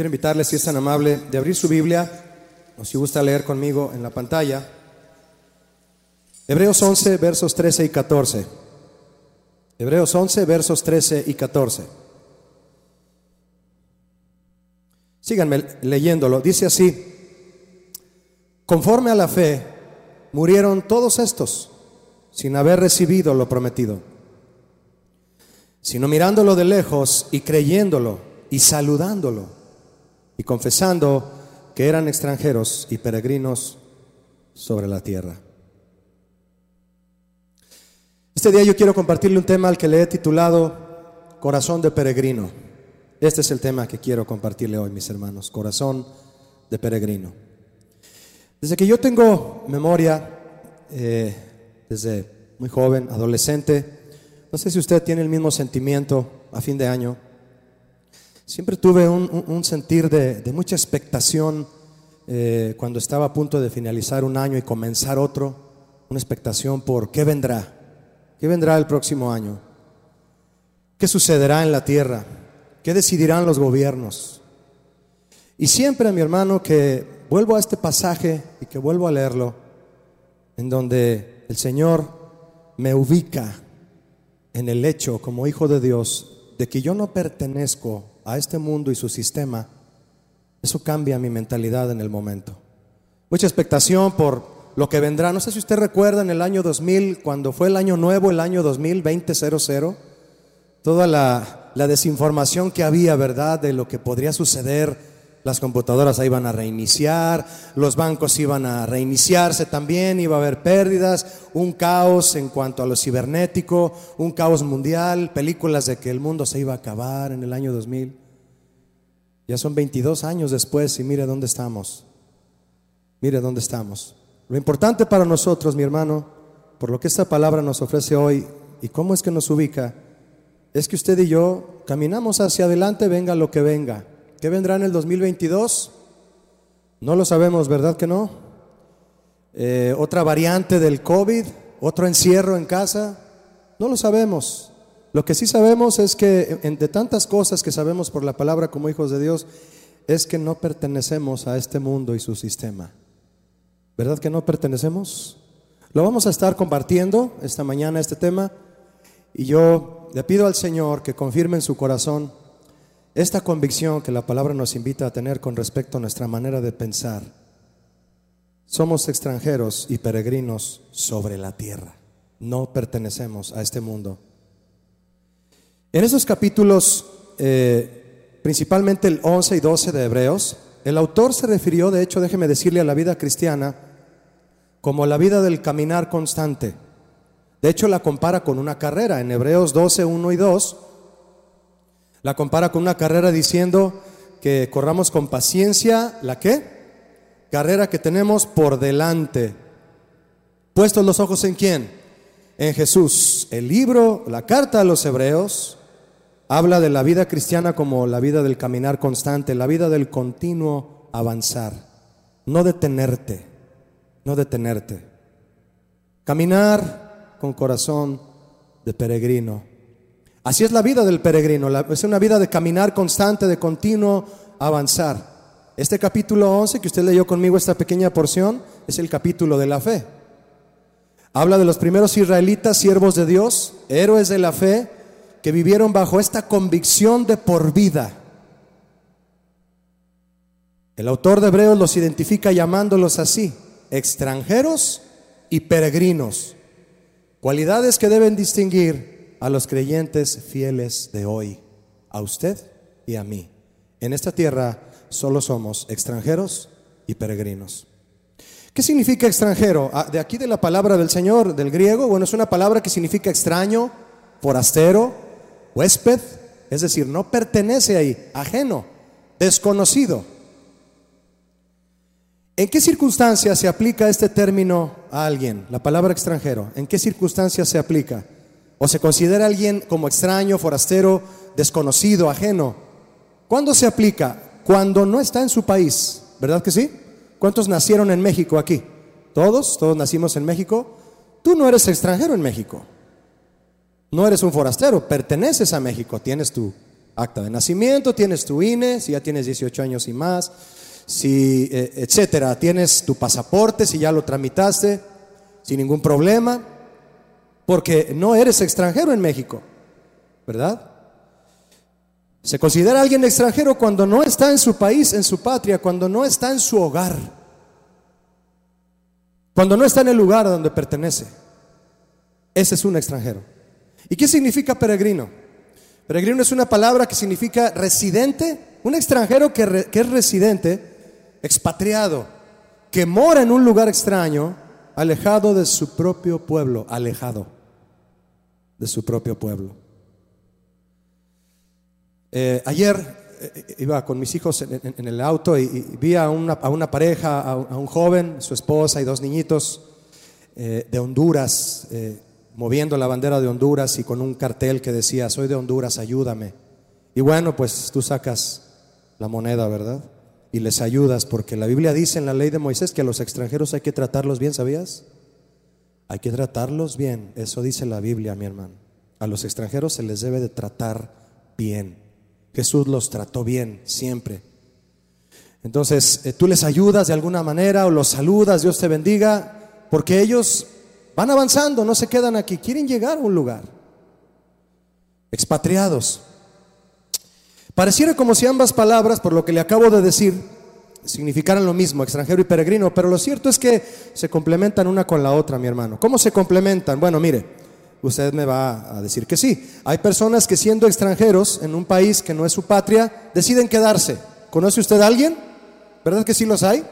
Quiero invitarles, si es tan amable, de abrir su Biblia, o si gusta leer conmigo en la pantalla. Hebreos 11, versos 13 y 14. Hebreos 11, versos 13 y 14. Síganme leyéndolo. Dice así, conforme a la fe, murieron todos estos sin haber recibido lo prometido, sino mirándolo de lejos y creyéndolo y saludándolo y confesando que eran extranjeros y peregrinos sobre la tierra. Este día yo quiero compartirle un tema al que le he titulado Corazón de Peregrino. Este es el tema que quiero compartirle hoy, mis hermanos, Corazón de Peregrino. Desde que yo tengo memoria, eh, desde muy joven, adolescente, no sé si usted tiene el mismo sentimiento a fin de año. Siempre tuve un, sentir de, mucha expectación eh, cuando estaba a punto de finalizar un año y comenzar otro, una expectación por qué vendrá, qué vendrá el próximo año, qué sucederá en la tierra, qué decidirán los gobiernos. Y siempre, mi hermano, que vuelvo a este pasaje y que vuelvo a leerlo, en donde el Señor me ubica en el hecho como hijo de Dios de que yo no pertenezco a este mundo y su sistema, eso cambia mi mentalidad en el momento. Mucha expectación por lo que vendrá. No sé si usted recuerda en el año 2000, cuando fue el año nuevo, el año 2020 toda la, la desinformación que había, ¿verdad?, de lo que podría suceder las computadoras iban a reiniciar, los bancos iban a reiniciarse también, iba a haber pérdidas, un caos en cuanto a lo cibernético, un caos mundial, películas de que el mundo se iba a acabar en el año 2000. Ya son 22 años después y mire dónde estamos. Mire dónde estamos. Lo importante para nosotros, mi hermano, por lo que esta palabra nos ofrece hoy y cómo es que nos ubica, es que usted y yo caminamos hacia adelante, venga lo que venga. ¿Qué vendrá en el 2022? No lo sabemos, ¿verdad que no? Eh, otra variante del COVID, otro encierro en casa, no lo sabemos. Lo que sí sabemos es que entre tantas cosas que sabemos por la palabra como hijos de Dios, es que no pertenecemos a este mundo y su sistema. ¿Verdad que no pertenecemos? Lo vamos a estar compartiendo esta mañana este tema y yo le pido al Señor que confirme en su corazón esta convicción que la palabra nos invita a tener con respecto a nuestra manera de pensar, somos extranjeros y peregrinos sobre la tierra, no pertenecemos a este mundo. En esos capítulos, eh, principalmente el 11 y 12 de Hebreos, el autor se refirió, de hecho, déjeme decirle, a la vida cristiana como la vida del caminar constante. De hecho, la compara con una carrera. En Hebreos 12, 1 y 2, la compara con una carrera diciendo que corramos con paciencia la qué? Carrera que tenemos por delante. Puestos los ojos en quién? En Jesús. El libro, la carta a los hebreos, habla de la vida cristiana como la vida del caminar constante, la vida del continuo avanzar. No detenerte, no detenerte. Caminar con corazón de peregrino. Así es la vida del peregrino, es una vida de caminar constante, de continuo avanzar. Este capítulo 11 que usted leyó conmigo, esta pequeña porción, es el capítulo de la fe. Habla de los primeros israelitas, siervos de Dios, héroes de la fe, que vivieron bajo esta convicción de por vida. El autor de Hebreos los identifica llamándolos así, extranjeros y peregrinos, cualidades que deben distinguir a los creyentes fieles de hoy, a usted y a mí. En esta tierra solo somos extranjeros y peregrinos. ¿Qué significa extranjero? Ah, de aquí de la palabra del Señor, del griego, bueno, es una palabra que significa extraño, forastero, huésped, es decir, no pertenece ahí, ajeno, desconocido. ¿En qué circunstancias se aplica este término a alguien, la palabra extranjero? ¿En qué circunstancias se aplica? O se considera alguien como extraño, forastero, desconocido, ajeno. ¿Cuándo se aplica? Cuando no está en su país, ¿verdad que sí? ¿Cuántos nacieron en México aquí? ¿Todos? ¿Todos nacimos en México? Tú no eres extranjero en México. No eres un forastero, perteneces a México, tienes tu acta de nacimiento, tienes tu INE, si ya tienes 18 años y más, si, eh, etcétera, tienes tu pasaporte, si ya lo tramitaste, sin ningún problema, porque no eres extranjero en México, ¿verdad? Se considera alguien extranjero cuando no está en su país, en su patria, cuando no está en su hogar, cuando no está en el lugar donde pertenece. Ese es un extranjero. ¿Y qué significa peregrino? Peregrino es una palabra que significa residente, un extranjero que, que es residente, expatriado, que mora en un lugar extraño, alejado de su propio pueblo, alejado de su propio pueblo. Eh, ayer eh, iba con mis hijos en, el auto y, vi a una, pareja, a, un joven, su esposa y dos niñitos eh, de Honduras, moviendo la bandera de Honduras y con un cartel que decía, soy de Honduras, ayúdame. Y bueno, pues tú sacas la moneda, ¿verdad? Y les ayudas, porque la Biblia dice en la ley de Moisés que a los extranjeros hay que tratarlos bien, ¿sabías? Hay que tratarlos bien, eso dice la Biblia, mi hermano. A los extranjeros se les debe de tratar bien. Jesús los trató bien siempre. Entonces, eh, tú les ayudas de alguna manera o los saludas, Dios te bendiga, porque ellos van avanzando, no se quedan aquí, quieren llegar a un lugar. Expatriados. Pareciera como si ambas palabras, por lo que le acabo de decir, significaran lo mismo, extranjero y peregrino, pero lo cierto es que se complementan una con la otra, mi hermano. ¿Cómo se complementan? Bueno, mire, usted me va a decir que sí. Hay personas que siendo extranjeros en un país que no es su patria, deciden quedarse. ¿Conoce usted a alguien? ¿Verdad que sí los hay?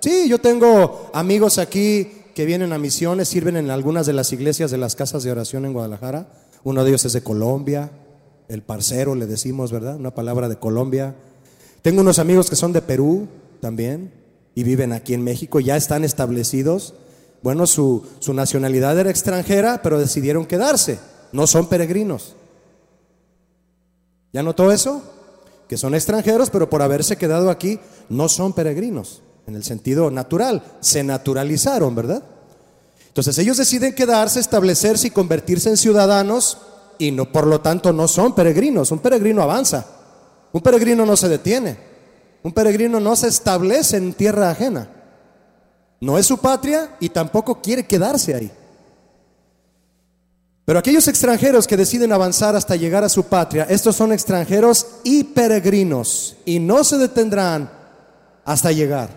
Sí, yo tengo amigos aquí que vienen a misiones, sirven en algunas de las iglesias de las casas de oración en Guadalajara. Uno de ellos es de Colombia, el parcero le decimos, ¿verdad? Una palabra de Colombia. Tengo unos amigos que son de Perú también y viven aquí en México, ya están establecidos bueno, su, nacionalidad era extranjera, pero decidieron quedarse. No son peregrinos. ¿Ya notó eso? Que son extranjeros, pero por haberse quedado aquí, no son peregrinos, en el sentido natural. Se naturalizaron, ¿verdad? Entonces ellos deciden quedarse, establecerse y convertirse en ciudadanos y no, por lo tanto no son peregrinos. Un peregrino avanza. Un peregrino no se detiene. Un peregrino no se establece en tierra ajena. No es su patria y tampoco quiere quedarse ahí. Pero aquellos extranjeros que deciden avanzar hasta llegar a su patria, estos son extranjeros y peregrinos y no se detendrán hasta llegar.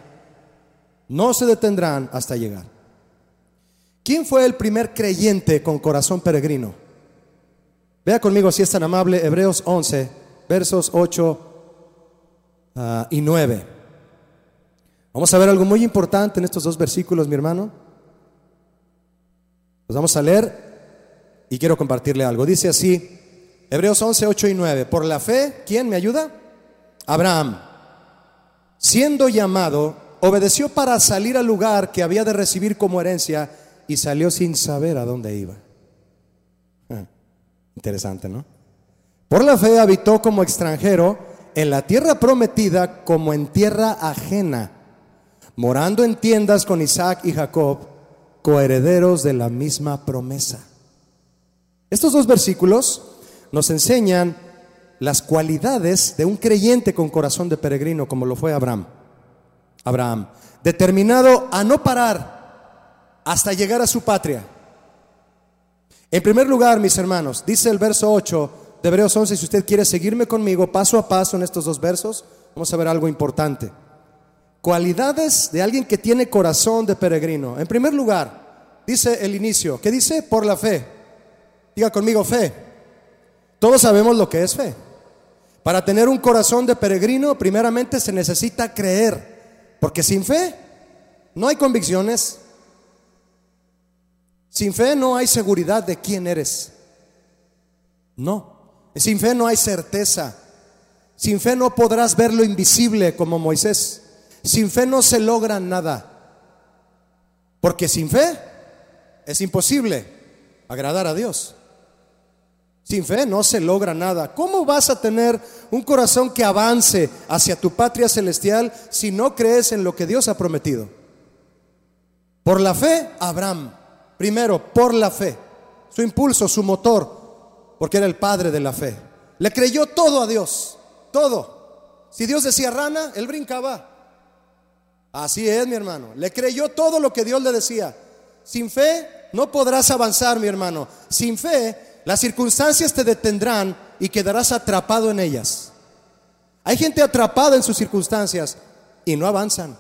No se detendrán hasta llegar. ¿Quién fue el primer creyente con corazón peregrino? Vea conmigo si es tan amable Hebreos 11, versos 8 ah, y 9. Vamos a ver algo muy importante en estos dos versículos, mi hermano. Los vamos a leer y quiero compartirle algo. Dice así, Hebreos 11, 8 y 9. Por la fe, ¿quién me ayuda? Abraham, siendo llamado, obedeció para salir al lugar que había de recibir como herencia y salió sin saber a dónde iba. Ah, interesante, ¿no? Por la fe habitó como extranjero en la tierra prometida como en tierra ajena morando en tiendas con Isaac y Jacob, coherederos de la misma promesa. Estos dos versículos nos enseñan las cualidades de un creyente con corazón de peregrino, como lo fue Abraham. Abraham, determinado a no parar hasta llegar a su patria. En primer lugar, mis hermanos, dice el verso 8 de Hebreos 11, si usted quiere seguirme conmigo paso a paso en estos dos versos, vamos a ver algo importante. Cualidades de alguien que tiene corazón de peregrino. En primer lugar, dice el inicio, ¿qué dice? Por la fe. Diga conmigo fe. Todos sabemos lo que es fe. Para tener un corazón de peregrino, primeramente se necesita creer, porque sin fe no hay convicciones. Sin fe no hay seguridad de quién eres. No. Sin fe no hay certeza. Sin fe no podrás ver lo invisible como Moisés. Sin fe no se logra nada. Porque sin fe es imposible agradar a Dios. Sin fe no se logra nada. ¿Cómo vas a tener un corazón que avance hacia tu patria celestial si no crees en lo que Dios ha prometido? Por la fe, Abraham. Primero, por la fe. Su impulso, su motor, porque era el padre de la fe. Le creyó todo a Dios, todo. Si Dios decía rana, él brincaba. Así es, mi hermano. Le creyó todo lo que Dios le decía. Sin fe no podrás avanzar, mi hermano. Sin fe, las circunstancias te detendrán y quedarás atrapado en ellas. Hay gente atrapada en sus circunstancias y no avanzan.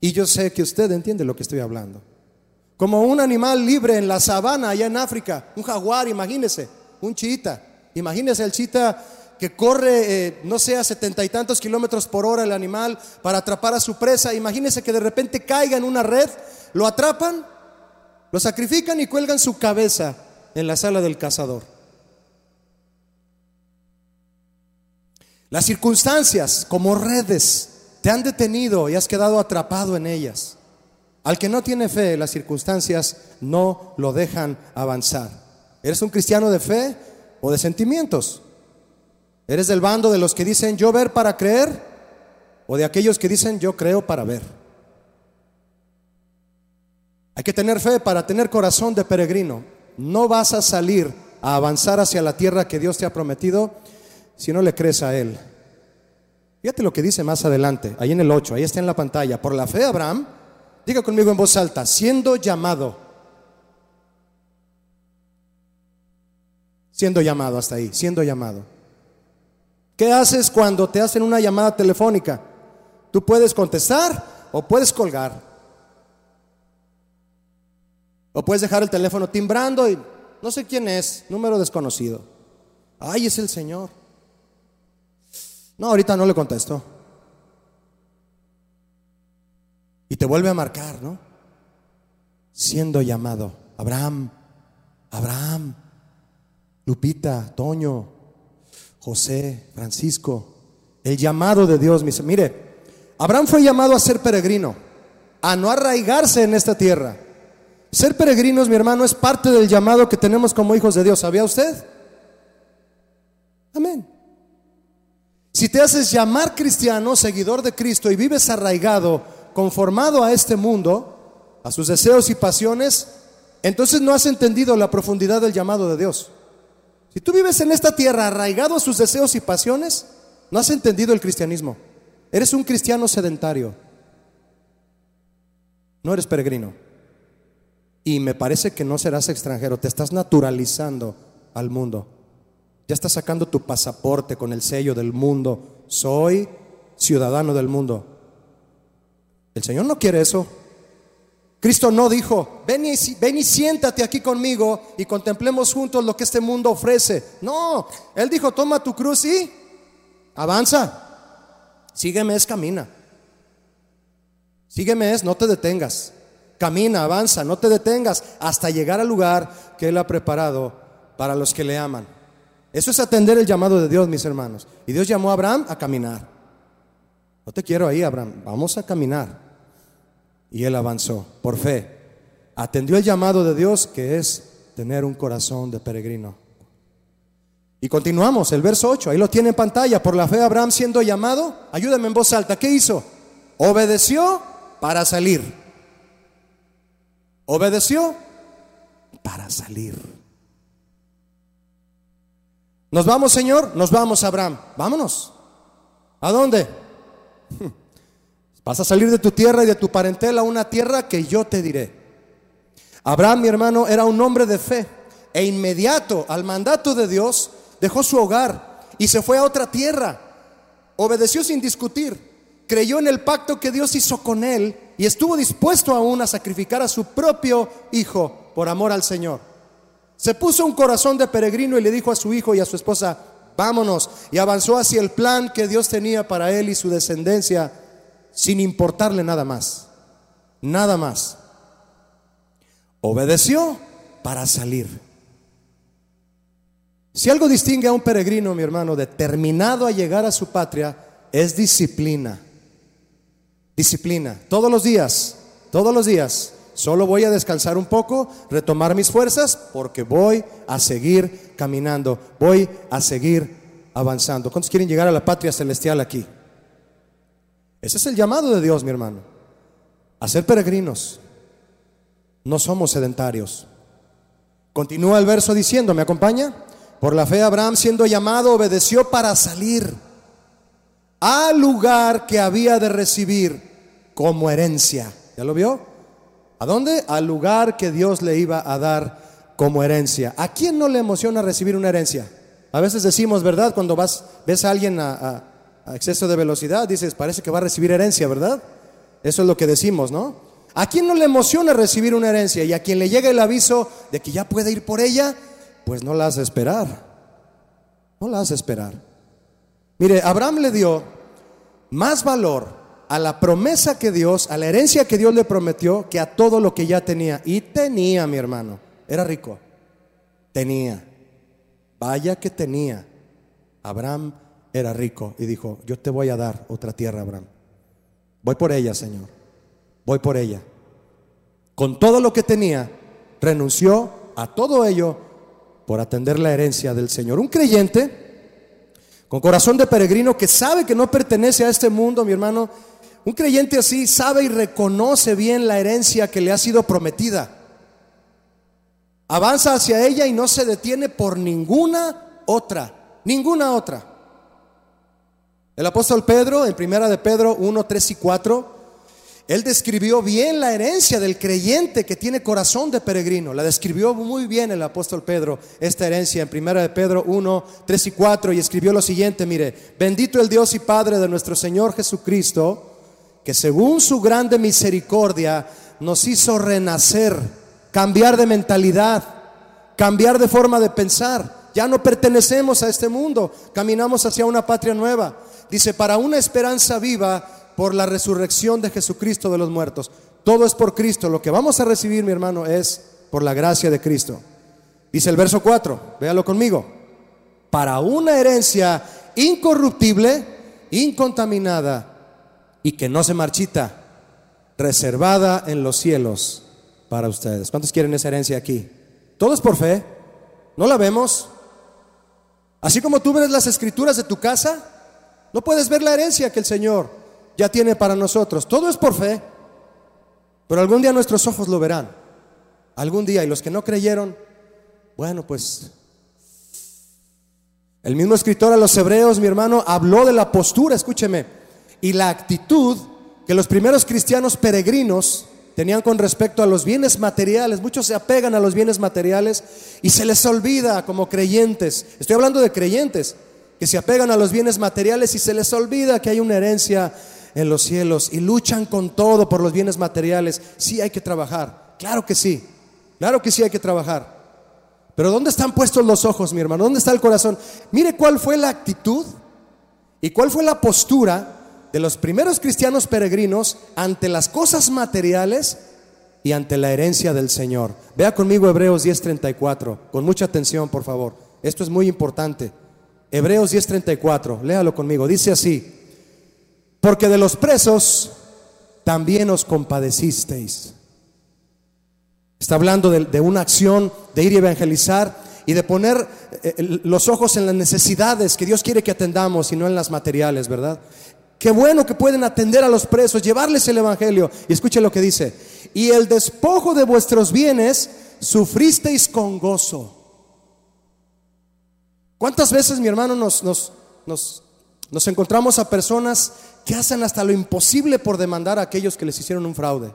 Y yo sé que usted entiende lo que estoy hablando. Como un animal libre en la sabana allá en África, un jaguar, imagínese, un chita. Imagínese el chita que corre, eh, no sé, a setenta y tantos kilómetros por hora el animal para atrapar a su presa. Imagínese que de repente caiga en una red, lo atrapan, lo sacrifican y cuelgan su cabeza en la sala del cazador. Las circunstancias como redes te han detenido y has quedado atrapado en ellas. Al que no tiene fe, las circunstancias no lo dejan avanzar. ¿Eres un cristiano de fe o de sentimientos? ¿Eres del bando de los que dicen yo ver para creer o de aquellos que dicen yo creo para ver? Hay que tener fe para tener corazón de peregrino. No vas a salir a avanzar hacia la tierra que Dios te ha prometido si no le crees a Él. Fíjate lo que dice más adelante, ahí en el 8, ahí está en la pantalla. Por la fe, Abraham, diga conmigo en voz alta, siendo llamado, siendo llamado hasta ahí, siendo llamado. ¿Qué haces cuando te hacen una llamada telefónica? Tú puedes contestar o puedes colgar. O puedes dejar el teléfono timbrando y no sé quién es, número desconocido. Ay, es el Señor. No, ahorita no le contesto. Y te vuelve a marcar, ¿no? Siendo llamado. Abraham, Abraham, Lupita, Toño, José, Francisco. El llamado de Dios. Mire, Abraham fue llamado a ser peregrino, a no arraigarse en esta tierra. Ser peregrinos, mi hermano, es parte del llamado que tenemos como hijos de Dios. ¿Sabía usted? Amén. Si te haces llamar cristiano, seguidor de Cristo y vives arraigado, conformado a este mundo, a sus deseos y pasiones, entonces no has entendido la profundidad del llamado de Dios. Si tú vives en esta tierra arraigado a sus deseos y pasiones, no has entendido el cristianismo. Eres un cristiano sedentario. No eres peregrino. Y me parece que no serás extranjero, te estás naturalizando al mundo. Ya estás sacando tu pasaporte con el sello del mundo. Soy ciudadano del mundo. El Señor no quiere eso. Cristo no dijo, ven y, ven y siéntate aquí conmigo y contemplemos juntos lo que este mundo ofrece. No, Él dijo, toma tu cruz y avanza. Sígueme es camina. Sígueme es no te detengas. Camina, avanza, no te detengas hasta llegar al lugar que Él ha preparado para los que le aman. Eso es atender el llamado de Dios, mis hermanos. Y Dios llamó a Abraham a caminar. No te quiero ahí, Abraham. Vamos a caminar. Y él avanzó por fe. Atendió el llamado de Dios, que es tener un corazón de peregrino. Y continuamos, el verso 8, ahí lo tiene en pantalla. Por la fe, Abraham siendo llamado, ayúdame en voz alta, ¿qué hizo? Obedeció para salir. Obedeció para salir. ¿Nos vamos, Señor? Nos vamos, Abraham. Vámonos. ¿A dónde? Vas a salir de tu tierra y de tu parentela a una tierra que yo te diré. Abraham, mi hermano, era un hombre de fe e inmediato al mandato de Dios dejó su hogar y se fue a otra tierra. Obedeció sin discutir, creyó en el pacto que Dios hizo con él y estuvo dispuesto aún a sacrificar a su propio hijo por amor al Señor. Se puso un corazón de peregrino y le dijo a su hijo y a su esposa, vámonos. Y avanzó hacia el plan que Dios tenía para él y su descendencia, sin importarle nada más. Nada más. Obedeció para salir. Si algo distingue a un peregrino, mi hermano, determinado a llegar a su patria, es disciplina. Disciplina. Todos los días, todos los días Solo voy a descansar un poco, retomar mis fuerzas, porque voy a seguir caminando, voy a seguir avanzando. ¿Cuántos quieren llegar a la patria celestial aquí? Ese es el llamado de Dios, mi hermano. A ser peregrinos. No somos sedentarios. Continúa el verso diciendo, ¿me acompaña? Por la fe Abraham siendo llamado obedeció para salir al lugar que había de recibir como herencia. ¿Ya lo vio? ¿A dónde? Al lugar que Dios le iba a dar como herencia. ¿A quién no le emociona recibir una herencia? A veces decimos, ¿verdad? Cuando vas, ves a alguien a, a exceso de velocidad, dices, parece que va a recibir herencia, ¿verdad? Eso es lo que decimos, ¿no? ¿A quién no le emociona recibir una herencia? Y a quien le llega el aviso de que ya puede ir por ella, pues no la hace esperar. No la hace esperar. Mire, Abraham le dio más valor a la promesa que Dios, a la herencia que Dios le prometió, que a todo lo que ya tenía. Y tenía, mi hermano. Era rico. Tenía. Vaya que tenía. Abraham era rico y dijo, yo te voy a dar otra tierra, Abraham. Voy por ella, Señor. Voy por ella. Con todo lo que tenía, renunció a todo ello por atender la herencia del Señor. Un creyente con corazón de peregrino que sabe que no pertenece a este mundo, mi hermano, un creyente así sabe y reconoce bien la herencia que le ha sido prometida. Avanza hacia ella y no se detiene por ninguna otra, ninguna otra. El apóstol Pedro, en primera de Pedro 1, 3 y 4, él describió bien la herencia del creyente que tiene corazón de peregrino. La describió muy bien el apóstol Pedro, esta herencia en primera de Pedro 1, 3 y 4, y escribió lo siguiente, mire, bendito el Dios y Padre de nuestro Señor Jesucristo, que según su grande misericordia nos hizo renacer, cambiar de mentalidad, cambiar de forma de pensar. Ya no pertenecemos a este mundo, caminamos hacia una patria nueva. Dice, para una esperanza viva por la resurrección de Jesucristo de los muertos. Todo es por Cristo. Lo que vamos a recibir, mi hermano, es por la gracia de Cristo. Dice el verso 4, véalo conmigo. Para una herencia incorruptible, incontaminada y que no se marchita, reservada en los cielos para ustedes. ¿Cuántos quieren esa herencia aquí? Todo es por fe. ¿No la vemos? Así como tú ves las escrituras de tu casa, no puedes ver la herencia que el Señor ya tiene para nosotros. Todo es por fe, pero algún día nuestros ojos lo verán. Algún día, y los que no creyeron, bueno, pues el mismo escritor a los hebreos, mi hermano, habló de la postura, escúcheme, y la actitud que los primeros cristianos peregrinos tenían con respecto a los bienes materiales. Muchos se apegan a los bienes materiales y se les olvida como creyentes. Estoy hablando de creyentes que se apegan a los bienes materiales y se les olvida que hay una herencia en los cielos y luchan con todo por los bienes materiales. Sí hay que trabajar, claro que sí, claro que sí hay que trabajar. Pero ¿dónde están puestos los ojos, mi hermano? ¿Dónde está el corazón? Mire cuál fue la actitud y cuál fue la postura de los primeros cristianos peregrinos ante las cosas materiales y ante la herencia del Señor. Vea conmigo Hebreos 10:34, con mucha atención, por favor. Esto es muy importante. Hebreos 10:34, léalo conmigo, dice así, porque de los presos también os compadecisteis. Está hablando de, una acción de ir y evangelizar y de poner eh, los ojos en las necesidades que Dios quiere que atendamos y no en las materiales, ¿verdad? Qué bueno que pueden atender a los presos, llevarles el Evangelio. Y escuche lo que dice. Y el despojo de vuestros bienes sufristeis con gozo. ¿Cuántas veces, mi hermano, nos, nos, nos, encontramos a personas que hacen hasta lo imposible por demandar a aquellos que les hicieron un fraude?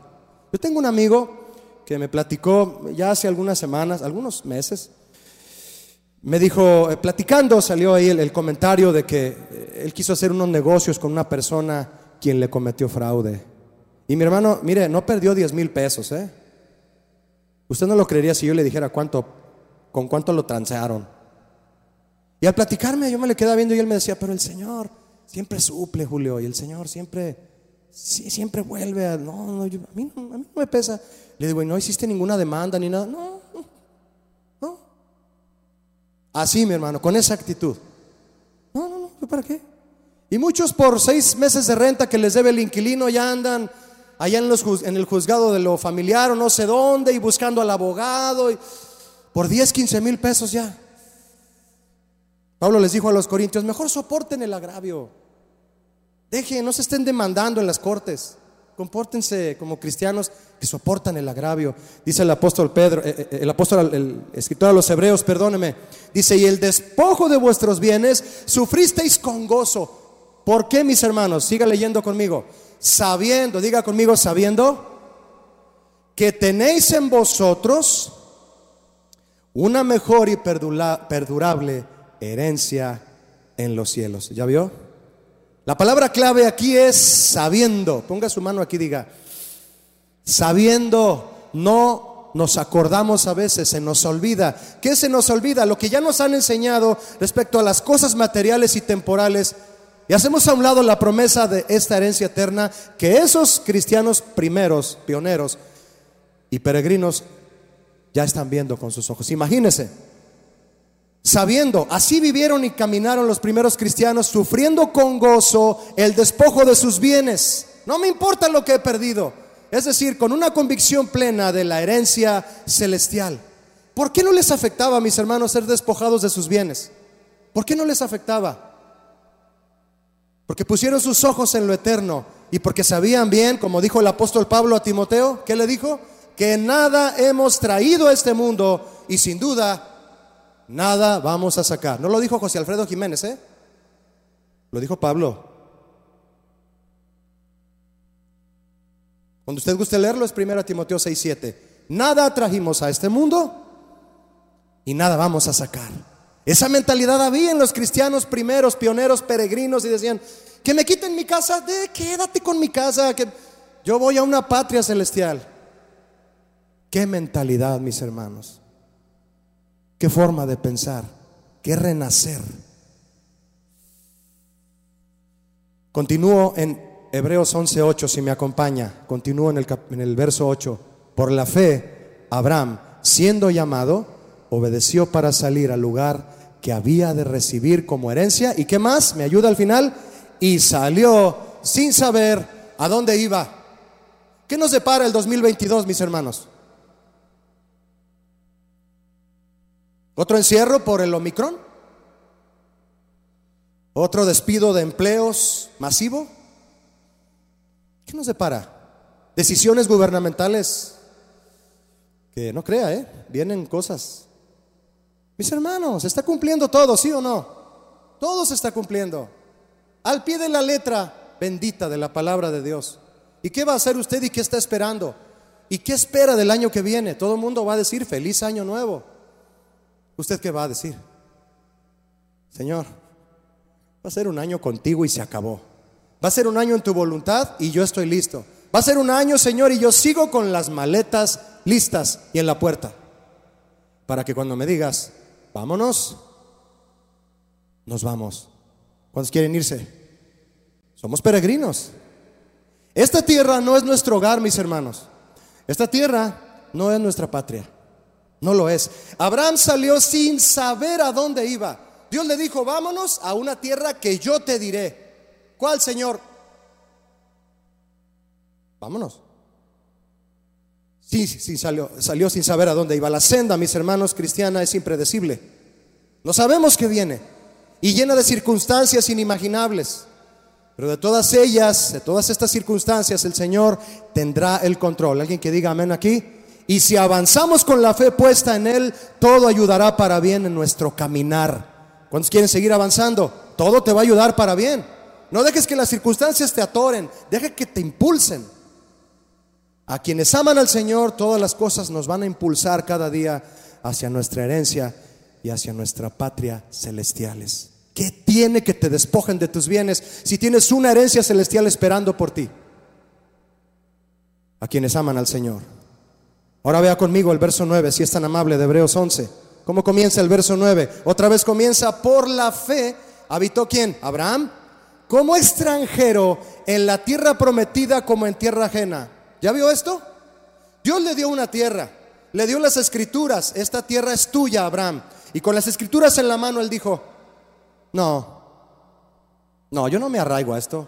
Yo tengo un amigo que me platicó ya hace algunas semanas, algunos meses, me dijo, eh, platicando, salió ahí el, comentario de que eh, él quiso hacer unos negocios con una persona quien le cometió fraude. Y mi hermano, mire, no perdió 10 mil pesos, ¿eh? Usted no lo creería si yo le dijera cuánto, con cuánto lo transearon. Y al platicarme yo me le quedaba viendo y él me decía, pero el Señor siempre suple, Julio, y el Señor siempre, sí, siempre vuelve a, no, no, a, mí, no me pesa. Le digo, ¿y no hiciste ninguna demanda ni nada? No. Así, mi hermano, con esa actitud. No, no, no, ¿para qué? Y muchos por seis meses de renta que les debe el inquilino ya andan allá en, los, en el juzgado de lo familiar o no sé dónde y buscando al abogado y por 10, 15 mil pesos ya. Pablo les dijo a los corintios, mejor soporten el agravio. Dejen, no se estén demandando en las cortes. Compórtense como cristianos que soportan el agravio. Dice el apóstol Pedro, eh, eh, el apóstol, el escritor a los hebreos, perdóneme. Dice, y el despojo de vuestros bienes sufristeis con gozo. ¿Por qué, mis hermanos? Siga leyendo conmigo. Sabiendo, diga conmigo, sabiendo que tenéis en vosotros una mejor y perdurable herencia en los cielos. ¿Ya vio? La palabra clave aquí es sabiendo. Ponga su mano aquí, diga, sabiendo, no nos acordamos a veces, se nos olvida. ¿Qué se nos olvida? Lo que ya nos han enseñado respecto a las cosas materiales y temporales. Y hacemos a un lado la promesa de esta herencia eterna que esos cristianos primeros, pioneros y peregrinos ya están viendo con sus ojos. Imagínense sabiendo, así vivieron y caminaron los primeros cristianos, sufriendo con gozo el despojo de sus bienes. No me importa lo que he perdido. Es decir, con una convicción plena de la herencia celestial. ¿Por qué no les afectaba, mis hermanos, ser despojados de sus bienes? ¿Por qué no les afectaba? Porque pusieron sus ojos en lo eterno y porque sabían bien, como dijo el apóstol Pablo a Timoteo, ¿qué le dijo? Que nada hemos traído a este mundo y sin duda nada vamos a sacar. No lo dijo José Alfredo Jiménez, ¿eh? Lo dijo Pablo. Cuando usted guste leerlo es 1 Timoteo 6, 7. Nada trajimos a este mundo y nada vamos a sacar. Esa mentalidad había en los cristianos primeros, pioneros, peregrinos y decían, que me quiten mi casa, de quédate con mi casa, que yo voy a una patria celestial. Qué mentalidad, mis hermanos qué forma de pensar, qué renacer. Continúo en Hebreos 11:8, si me acompaña. Continúo en el, en el verso 8. Por la fe, Abraham, siendo llamado, obedeció para salir al lugar que había de recibir como herencia. ¿Y qué más? ¿Me ayuda al final? Y salió sin saber a dónde iba. ¿Qué nos depara el 2022, mis hermanos? Otro encierro por el Omicron. Otro despido de empleos masivo. ¿Qué nos depara? Decisiones gubernamentales que no crea, ¿eh? Vienen cosas. Mis hermanos, ¿se está cumpliendo todo, sí o no? Todo se está cumpliendo. Al pie de la letra bendita de la palabra de Dios. ¿Y qué va a hacer usted y qué está esperando? ¿Y qué espera del año que viene? Todo el mundo va a decir feliz año nuevo. ¿Usted qué va a decir? Señor, va a ser un año contigo y se acabó. Va a ser un año en tu voluntad y yo estoy listo. Va a ser un año, Señor, y yo sigo con las maletas listas y en la puerta. Para que cuando me digas, vámonos, nos vamos. ¿Cuántos quieren irse? Somos peregrinos. Esta tierra no es nuestro hogar, mis hermanos. Esta tierra no es nuestra patria. No lo es. Abraham salió sin saber a dónde iba. Dios le dijo, vámonos a una tierra que yo te diré. ¿Cuál, Señor? Vámonos. Sí, sí, salió, salió sin saber a dónde iba. La senda, mis hermanos, cristiana es impredecible. No sabemos qué viene. Y llena de circunstancias inimaginables. Pero de todas ellas, de todas estas circunstancias, el Señor tendrá el control. ¿Alguien que diga amén aquí? Y si avanzamos con la fe puesta en Él, todo ayudará para bien en nuestro caminar. ¿Cuántos quieren seguir avanzando? Todo te va a ayudar para bien. No dejes que las circunstancias te atoren, deja que te impulsen. A quienes aman al Señor, todas las cosas nos van a impulsar cada día hacia nuestra herencia y hacia nuestra patria celestiales. ¿Qué tiene que te despojen de tus bienes si tienes una herencia celestial esperando por ti? A quienes aman al Señor. Ahora vea conmigo el verso 9, si es tan amable, de Hebreos 11. ¿Cómo comienza el verso 9? Otra vez comienza, por la fe, ¿habitó quién? Abraham. Como extranjero en la tierra prometida como en tierra ajena. ¿Ya vio esto? Dios le dio una tierra, le dio las escrituras, esta tierra es tuya, Abraham. Y con las escrituras en la mano, él dijo, no, no, yo no me arraigo a esto.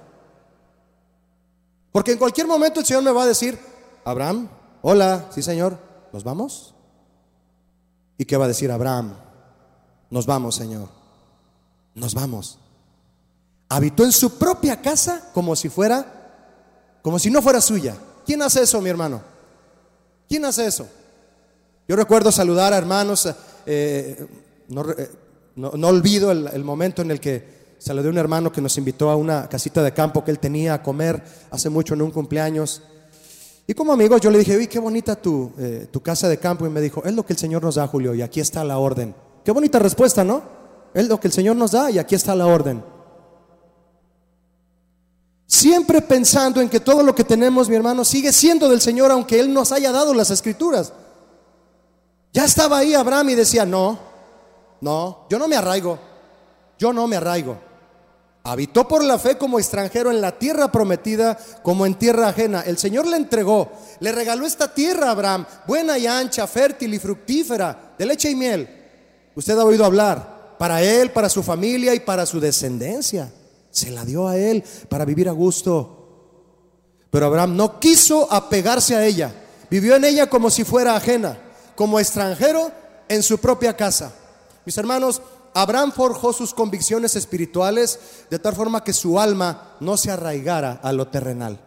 Porque en cualquier momento el Señor me va a decir, Abraham, Hola, sí Señor, ¿nos vamos? ¿Y qué va a decir Abraham? Nos vamos, Señor. Nos vamos. Habitó en su propia casa como si fuera como si no fuera suya. ¿Quién hace eso, mi hermano? ¿Quién hace eso? Yo recuerdo saludar a hermanos, eh, no, eh, olvido el, momento en el que saludé a un hermano que nos invitó a una casita de campo que él tenía a comer hace mucho en un cumpleaños. Y como amigos yo le dije, uy, qué bonita tu, eh, tu casa de campo. Y me dijo, es lo que el Señor nos da, Julio, y aquí está la orden. Qué bonita respuesta, ¿no? Es lo que el Señor nos da y aquí está la orden. Siempre pensando en que todo lo que tenemos, mi hermano, sigue siendo del Señor, aunque Él nos haya dado las escrituras. Ya estaba ahí Abraham y decía, no, no, yo no me arraigo, yo no me arraigo. Habitó por la fe como extranjero en la tierra prometida, como en tierra ajena. El Señor le entregó, le regaló esta tierra a Abraham, buena y ancha, fértil y fructífera, de leche y miel. Usted ha oído hablar, para él, para su familia y para su descendencia. Se la dio a él para vivir a gusto. Pero Abraham no quiso apegarse a ella. Vivió en ella como si fuera ajena, como extranjero en su propia casa. Mis hermanos, Abraham forjó sus convicciones espirituales de tal forma que su alma no se arraigara a lo terrenal.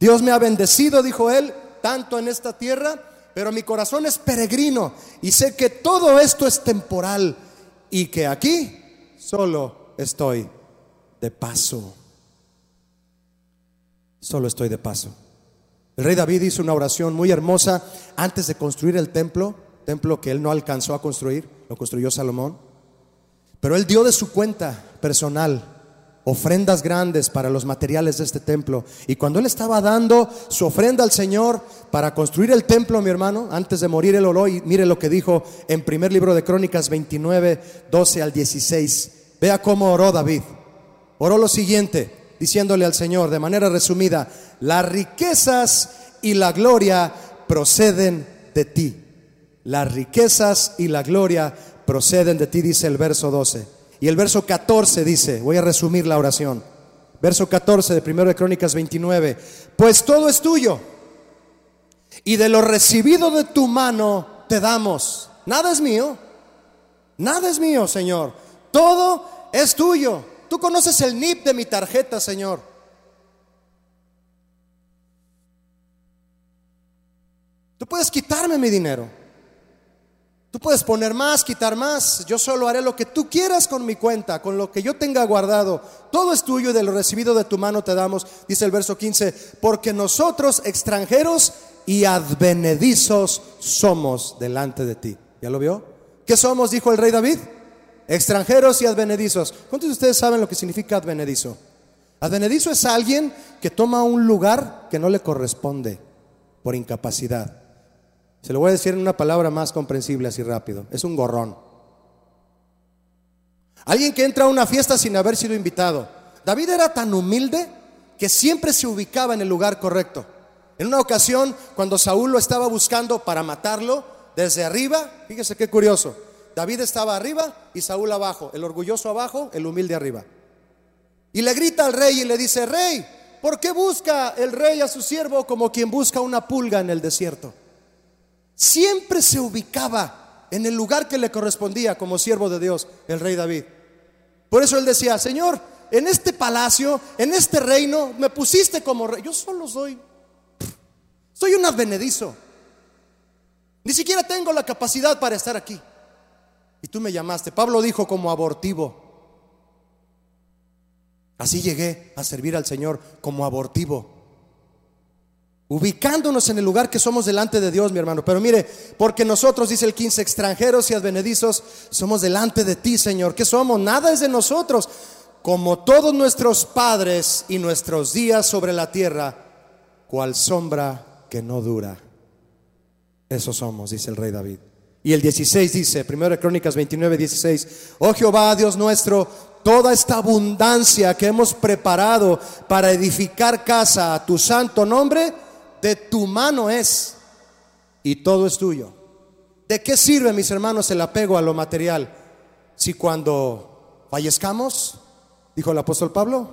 Dios me ha bendecido, dijo él, tanto en esta tierra, pero mi corazón es peregrino y sé que todo esto es temporal y que aquí solo estoy de paso. Solo estoy de paso. El rey David hizo una oración muy hermosa antes de construir el templo, templo que él no alcanzó a construir, lo construyó Salomón. Pero él dio de su cuenta personal ofrendas grandes para los materiales de este templo. Y cuando él estaba dando su ofrenda al Señor para construir el templo, mi hermano, antes de morir el oró, y mire lo que dijo en primer libro de Crónicas 29, 12 al 16. Vea cómo oró David. Oró lo siguiente, diciéndole al Señor de manera resumida, las riquezas y la gloria proceden de ti. Las riquezas y la gloria proceden de ti, dice el verso 12. Y el verso 14 dice, voy a resumir la oración. Verso 14 de 1 de Crónicas 29, pues todo es tuyo y de lo recibido de tu mano te damos. Nada es mío, nada es mío, Señor todo es tuyo. Tú conoces el NIP de mi tarjeta, Señor. Tú puedes quitarme mi dinero. Tú puedes poner más, quitar más. Yo solo haré lo que tú quieras con mi cuenta, con lo que yo tenga guardado. Todo es tuyo y de lo recibido de tu mano te damos, dice el verso 15, porque nosotros extranjeros y advenedizos somos delante de ti. ¿Ya lo vio? ¿Qué somos? Dijo el rey David extranjeros y advenedizos. ¿Cuántos de ustedes saben lo que significa advenedizo? Advenedizo es alguien que toma un lugar que no le corresponde por incapacidad. Se lo voy a decir en una palabra más comprensible así rápido. Es un gorrón. Alguien que entra a una fiesta sin haber sido invitado. David era tan humilde que siempre se ubicaba en el lugar correcto. En una ocasión, cuando Saúl lo estaba buscando para matarlo, desde arriba, fíjese qué curioso, David estaba arriba y Saúl abajo, el orgulloso abajo, el humilde arriba. Y le grita al rey y le dice, rey, ¿por qué busca el rey a su siervo como quien busca una pulga en el desierto? Siempre se ubicaba en el lugar que le correspondía como siervo de Dios, el rey David. Por eso él decía, Señor, en este palacio, en este reino, me pusiste como rey. Yo solo soy, soy un advenedizo. Ni siquiera tengo la capacidad para estar aquí. Y tú me llamaste. Pablo dijo como abortivo. Así llegué a servir al Señor como abortivo. Ubicándonos en el lugar que somos delante de Dios, mi hermano. Pero mire, porque nosotros, dice el 15, extranjeros y advenedizos, somos delante de ti, Señor. ¿Qué somos? Nada es de nosotros. Como todos nuestros padres y nuestros días sobre la tierra, cual sombra que no dura. Eso somos, dice el rey David. Y el 16 dice, primero de Crónicas 29, 16, oh Jehová, Dios nuestro, toda esta abundancia que hemos preparado para edificar casa a tu santo nombre, de tu mano es, y todo es tuyo. ¿De qué sirve, mis hermanos, el apego a lo material? Si cuando fallezcamos, dijo el apóstol Pablo,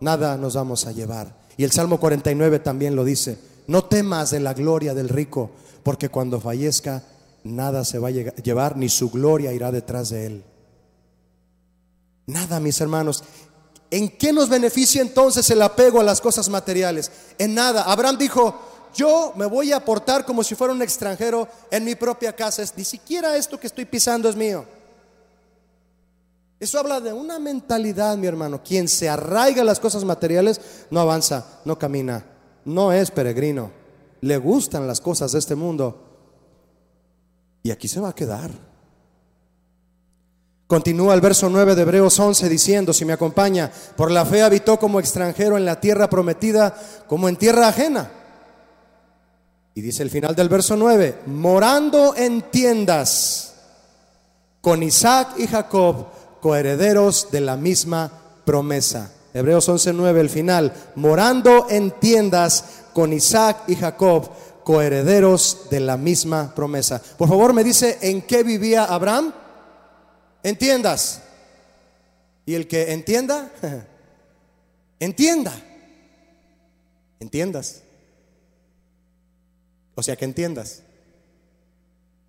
nada nos vamos a llevar. Y el Salmo 49 también lo dice, no temas de la gloria del rico, porque cuando fallezca, nada se va a llevar, ni su gloria irá detrás de él. Nada, mis hermanos. ¿En qué nos beneficia entonces el apego a las cosas materiales? En nada. Abraham dijo, yo me voy a portar como si fuera un extranjero en mi propia casa. ni siquiera esto que estoy pisando es mío. Eso habla de una mentalidad, mi hermano. Quien se arraiga a las cosas materiales no avanza, no camina, no es peregrino. Le gustan las cosas de este mundo. Y aquí se va a quedar. Continúa el verso 9 de Hebreos 11 diciendo, si me acompaña, por la fe habitó como extranjero en la tierra prometida, como en tierra ajena. Y dice el final del verso 9, morando en tiendas con Isaac y Jacob, coherederos de la misma promesa. Hebreos 11:9, el final, morando en tiendas con Isaac y Jacob, coherederos de la misma promesa. Por favor, me dice en qué vivía Abraham. En tiendas. Y el que entienda, entienda. Entiendas. O sea, que entiendas.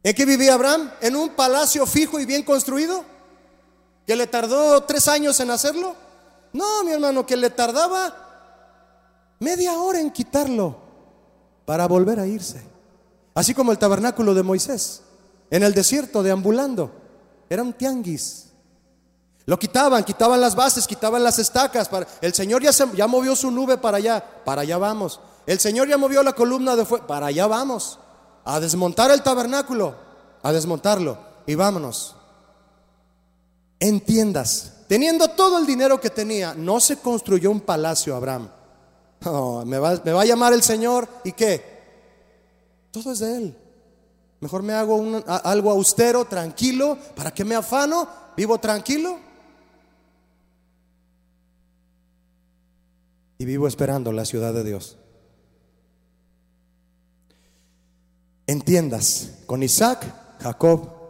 ¿En qué vivía Abraham? ¿En un palacio fijo y bien construido? ¿Que le tardó tres años en hacerlo? No, mi hermano, que le tardaba media hora en quitarlo para volver a irse. Así como el tabernáculo de Moisés, en el desierto, deambulando. Era un tianguis. Lo quitaban, quitaban las bases, quitaban las estacas. Para, el Señor ya, ya movió su nube para allá, para allá vamos. El Señor ya movió la columna de fuego, para allá vamos. A desmontar el tabernáculo, a desmontarlo y vámonos. En tiendas, teniendo todo el dinero que tenía, no se construyó un palacio Abraham. me, va, me va a llamar el Señor y qué? Todo es de Él. Mejor me hago algo austero, tranquilo. ¿Para qué me afano? Vivo tranquilo. Y vivo esperando la ciudad de Dios. Entiendas, con Isaac, Jacob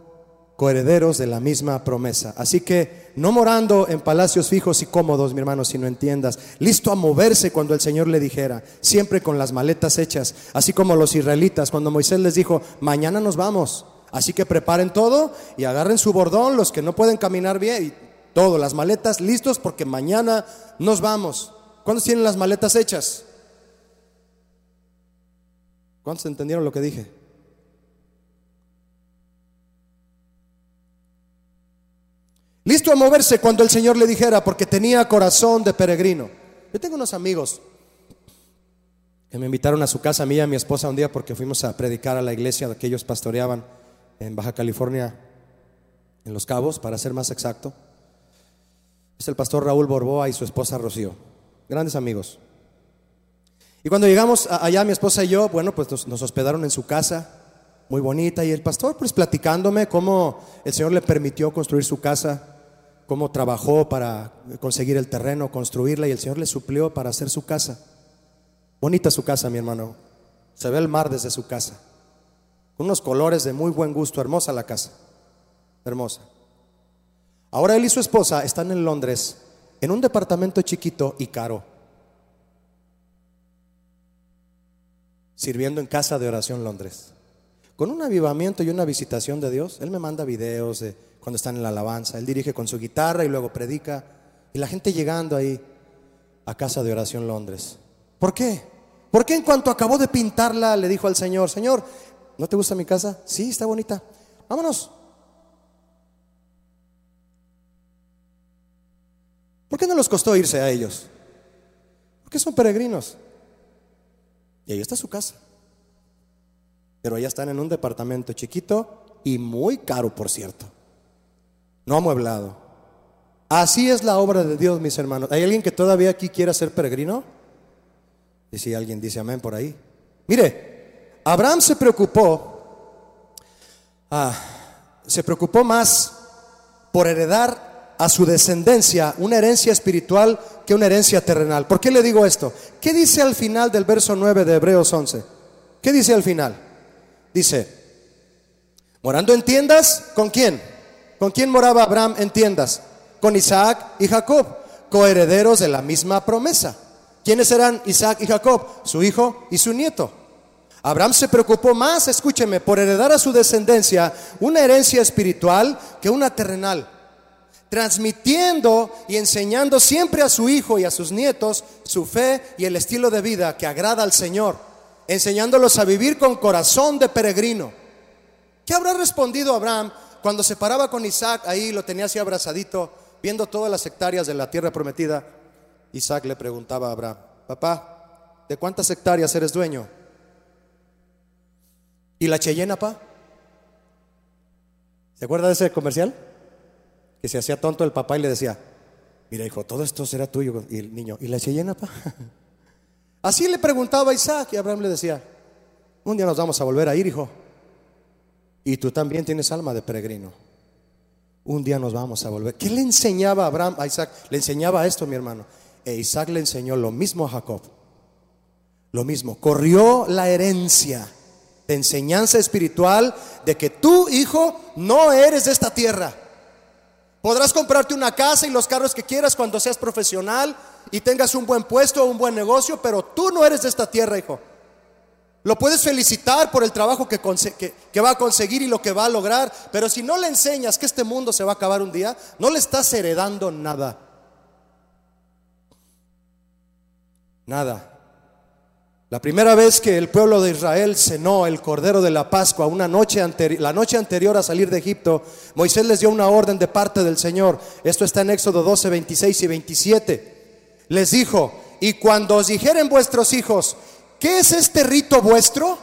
coherederos de la misma promesa. Así que no morando en palacios fijos y cómodos, mi hermano, si no entiendas, listo a moverse cuando el Señor le dijera, siempre con las maletas hechas, así como los israelitas, cuando Moisés les dijo, mañana nos vamos. Así que preparen todo y agarren su bordón, los que no pueden caminar bien, y todo, las maletas listos porque mañana nos vamos. ¿Cuántos tienen las maletas hechas? ¿Cuántos entendieron lo que dije? Listo a moverse cuando el Señor le dijera, porque tenía corazón de peregrino. Yo tengo unos amigos que me invitaron a su casa, a mí y a mi esposa un día, porque fuimos a predicar a la iglesia que ellos pastoreaban en Baja California, en Los Cabos, para ser más exacto. Es el pastor Raúl Borboa y su esposa Rocío, grandes amigos. Y cuando llegamos allá, mi esposa y yo, bueno, pues nos, nos hospedaron en su casa, muy bonita, y el pastor pues platicándome cómo el Señor le permitió construir su casa cómo trabajó para conseguir el terreno, construirla y el Señor le suplió para hacer su casa. Bonita su casa, mi hermano. Se ve el mar desde su casa. Unos colores de muy buen gusto, hermosa la casa. Hermosa. Ahora él y su esposa están en Londres, en un departamento chiquito y caro. Sirviendo en casa de oración Londres. Con un avivamiento y una visitación de Dios. Él me manda videos de cuando están en la alabanza. Él dirige con su guitarra y luego predica. Y la gente llegando ahí a casa de oración Londres. ¿Por qué? Porque en cuanto acabó de pintarla le dijo al Señor, Señor, ¿no te gusta mi casa? Sí, está bonita. Vámonos. ¿Por qué no les costó irse a ellos? Porque son peregrinos. Y ahí está su casa. Pero allá están en un departamento chiquito y muy caro, por cierto no amueblado. Así es la obra de Dios, mis hermanos. ¿Hay alguien que todavía aquí quiera ser peregrino? Y si alguien dice amén por ahí. Mire, Abraham se preocupó, ah, se preocupó más por heredar a su descendencia una herencia espiritual que una herencia terrenal. ¿Por qué le digo esto? ¿Qué dice al final del verso 9 de Hebreos 11? ¿Qué dice al final? Dice, morando en tiendas, ¿con quién? ¿Con quién moraba Abraham en tiendas? Con Isaac y Jacob, coherederos de la misma promesa. ¿Quiénes eran Isaac y Jacob? Su hijo y su nieto. Abraham se preocupó más, escúcheme, por heredar a su descendencia una herencia espiritual que una terrenal. transmitiendo y enseñando siempre a su hijo y a sus nietos su fe y el estilo de vida que agrada al Señor, enseñándolos a vivir con corazón de peregrino. ¿Qué habrá respondido Abraham cuando se paraba con Isaac ahí, lo tenía así abrazadito, viendo todas las hectáreas de la tierra prometida? Isaac le preguntaba a Abraham, papá, ¿de cuántas hectáreas eres dueño? ¿Y la Cheyenne, pa? ¿Se acuerda de ese comercial? Que se hacía tonto el papá y le decía, mira hijo, todo esto será tuyo. Y el niño, ¿y la Cheyenne, pa? Así le preguntaba a Isaac y Abraham le decía, un día nos vamos a volver a ir, hijo. Y tú también tienes alma de peregrino. Un día nos vamos a volver. ¿Qué le enseñaba Abraham a Isaac? Le enseñaba esto, mi hermano. E Isaac le enseñó lo mismo a Jacob. Lo mismo. Corrió la herencia de enseñanza espiritual de que tú, hijo, no eres de esta tierra. Podrás comprarte una casa y los carros que quieras cuando seas profesional y tengas un buen puesto o un buen negocio, pero tú no eres de esta tierra, hijo. Lo puedes felicitar por el trabajo que, va a conseguir y lo que va a lograr, pero si no le enseñas que este mundo se va a acabar un día, no le estás heredando nada. Nada. La primera vez que el pueblo de Israel cenó el cordero de la Pascua, una noche la noche anterior a salir de Egipto, Moisés les dio una orden de parte del Señor. Esto está en Éxodo 12, 26 y 27. Les dijo, y cuando os dijeren vuestros hijos, ¿qué es este rito vuestro?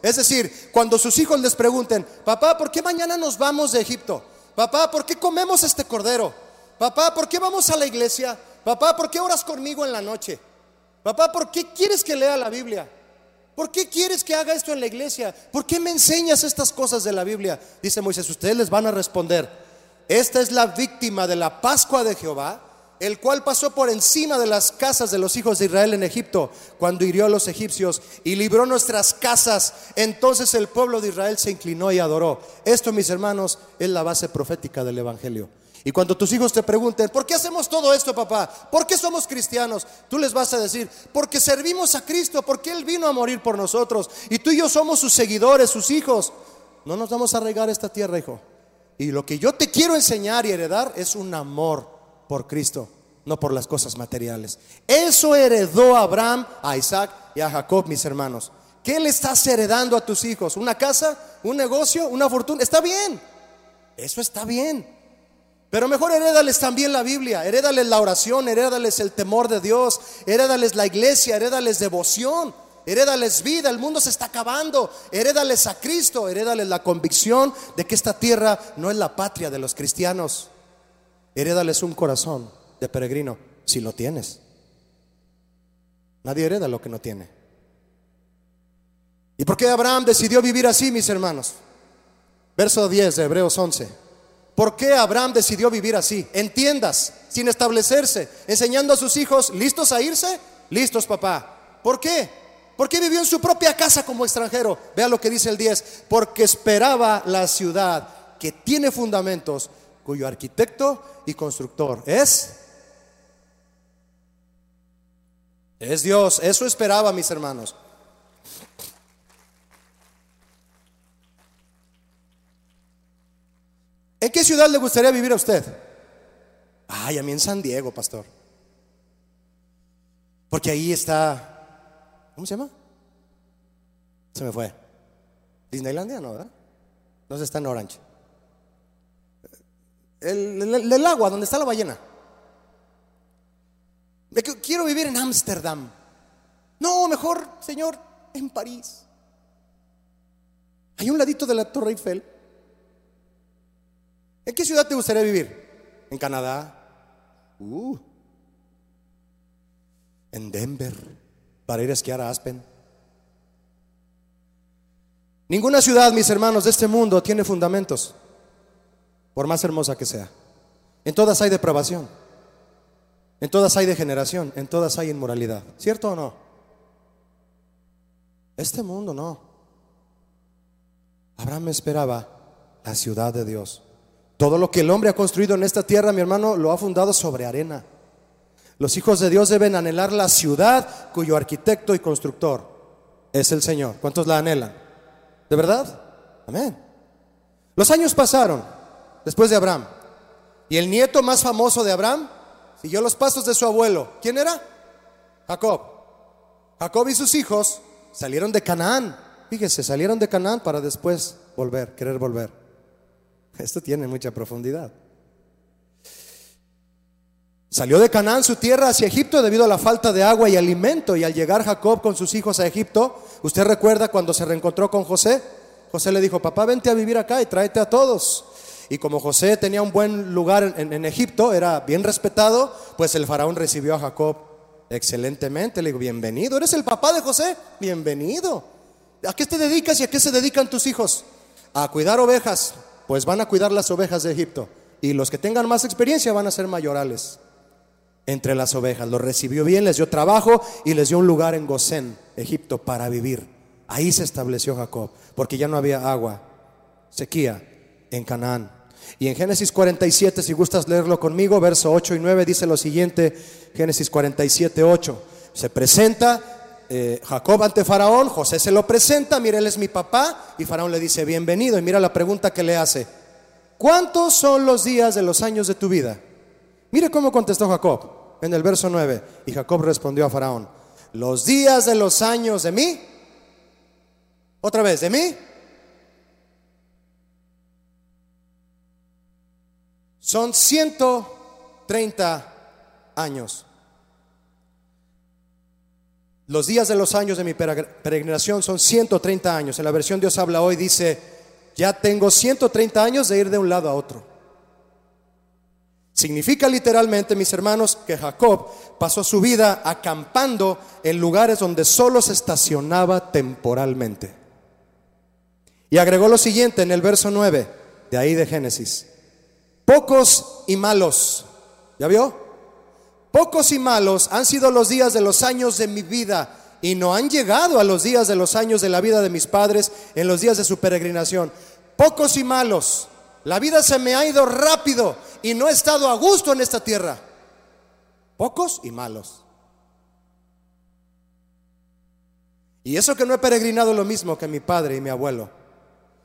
Es decir, cuando sus hijos les pregunten, papá, ¿por qué mañana nos vamos de Egipto? Papá, ¿por qué comemos este cordero? Papá, ¿por qué vamos a la iglesia? Papá, ¿por qué oras conmigo en la noche? Papá, ¿por qué quieres que lea la Biblia? ¿Por qué quieres que haga esto en la iglesia? ¿Por qué me enseñas estas cosas de la Biblia? Dice Moisés, ustedes les van a responder, esta es la víctima de la Pascua de Jehová, el cual pasó por encima de las casas de los hijos de Israel en Egipto, cuando hirió a los egipcios y libró nuestras casas. Entonces el pueblo de Israel se inclinó y adoró. Esto, mis hermanos, es la base profética del Evangelio. Y cuando tus hijos te pregunten, ¿por qué hacemos todo esto, papá? ¿Por qué somos cristianos? Tú les vas a decir, porque servimos a Cristo, porque Él vino a morir por nosotros. Y tú y yo somos sus seguidores, sus hijos. No nos vamos a regar esta tierra, hijo. Y lo que yo te quiero enseñar y heredar es un amor por Cristo, no por las cosas materiales. Eso heredó Abraham, a Isaac y a Jacob, mis hermanos. ¿Qué le estás heredando a tus hijos? ¿Una casa? ¿Un negocio? ¿Una fortuna? Está bien. Eso está bien. Pero mejor herédales también la Biblia, herédales la oración, herédales el temor de Dios, herédales la iglesia, herédales devoción, herédales vida, el mundo se está acabando, herédales a Cristo, herédales la convicción de que esta tierra no es la patria de los cristianos. Herédales un corazón de peregrino, si lo tienes. Nadie hereda lo que no tiene. ¿Y por qué Abraham decidió vivir así, mis hermanos? Verso 10 de Hebreos 11. ¿Por qué Abraham decidió vivir así? Entiendas, sin establecerse, enseñando a sus hijos, ¿listos a irse? Listos, papá. ¿Por qué? Porque vivió en su propia casa como extranjero. Vea lo que dice el 10. Porque esperaba la ciudad que tiene fundamentos, cuyo arquitecto y constructor es... Es Dios. Eso esperaba, mis hermanos. ¿En qué ciudad le gustaría vivir a usted? Ay, a mí en San Diego, pastor. Porque ahí está, ¿cómo se llama? Se me fue. Disneylandia, no, ¿verdad? No está en Orange. El, agua, donde está la ballena. Quiero vivir en Ámsterdam. No, mejor, señor, en París. Hay un ladito de la Torre Eiffel. ¿En qué ciudad te gustaría vivir? ¿En Canadá? Uh. ¿En Denver? ¿Para ir a esquiar a Aspen? Ninguna ciudad, mis hermanos, de este mundo tiene fundamentos, por más hermosa que sea. En todas hay depravación, en todas hay degeneración, en todas hay inmoralidad. ¿Cierto o no? Este mundo no. Abraham esperaba la ciudad de Dios. Todo lo que el hombre ha construido en esta tierra, mi hermano, lo ha fundado sobre arena. Los hijos de Dios deben anhelar la ciudad cuyo arquitecto y constructor es el Señor. ¿Cuántos la anhelan? ¿De verdad? Amén. Los años pasaron después de Abraham. Y el nieto más famoso de Abraham siguió los pasos de su abuelo. ¿Quién era? Jacob. Jacob y sus hijos salieron de Canaán. Fíjese, salieron de Canaán para después volver, querer volver. Esto tiene mucha profundidad. Salió de Canaán, su tierra, hacia Egipto debido a la falta de agua y alimento. Y al llegar Jacob con sus hijos a Egipto, ¿usted recuerda cuando se reencontró con José? José le dijo, papá, vente a vivir acá y tráete a todos. Y como José tenía un buen lugar en, Egipto, era bien respetado, pues el faraón recibió a Jacob excelentemente. Le digo, bienvenido, ¿eres el papá de José? Bienvenido. ¿A qué te dedicas y a qué se dedican tus hijos? A cuidar ovejas, pues van a cuidar las ovejas de Egipto. Y los que tengan más experiencia van a ser mayorales entre las ovejas. Los recibió bien, les dio trabajo y les dio un lugar en Gosén, Egipto, para vivir. Ahí se estableció Jacob, porque ya no había agua, sequía en Canaán. Y en Génesis 47, si gustas leerlo conmigo, verso 8 y 9 dice lo siguiente, Génesis 47, 8. Se presenta eh, Jacob ante Faraón, José se lo presenta, mira, él es mi papá, y Faraón le dice, bienvenido, y mira la pregunta que le hace, ¿cuántos son los días de los años de tu vida? Mire cómo contestó Jacob en el verso 9. Y Jacob respondió a Faraón, los días de los años de mí, otra vez, de mí, son 130 años. Los días de los años de mi peregrinación son 130 años. En la versión Dios habla hoy dice, ya tengo 130 años de ir de un lado a otro. Significa literalmente, mis hermanos, que Jacob pasó su vida acampando en lugares donde solo se estacionaba temporalmente. Y agregó lo siguiente en el verso 9 de ahí de Génesis. Pocos y malos, ¿ya vio? Pocos y malos han sido los días de los años de mi vida y no han llegado a los días de los años de la vida de mis padres en los días de su peregrinación. Pocos y malos. La vida se me ha ido rápido y no he estado a gusto en esta tierra. Pocos y malos. Y eso que no he peregrinado lo mismo que mi padre y mi abuelo.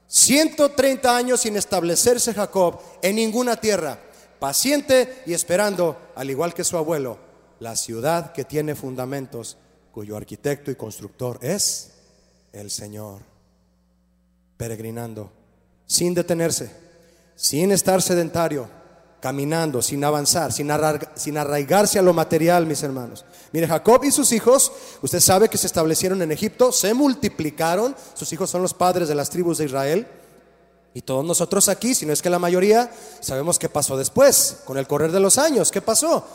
130 años sin establecerse Jacob en ninguna tierra, paciente y esperando, al igual que su abuelo, la ciudad que tiene fundamentos, cuyo arquitecto y constructor es el Señor. Peregrinando, sin detenerse sin estar sedentario, caminando, sin avanzar, sin, arraigarse a lo material, mis hermanos. Mire, Jacob y sus hijos, usted sabe que se establecieron en Egipto, se multiplicaron, sus hijos son los padres de las tribus de Israel. Y todos nosotros aquí, si no es que la mayoría, sabemos qué pasó después, con el correr de los años. ¿Qué pasó?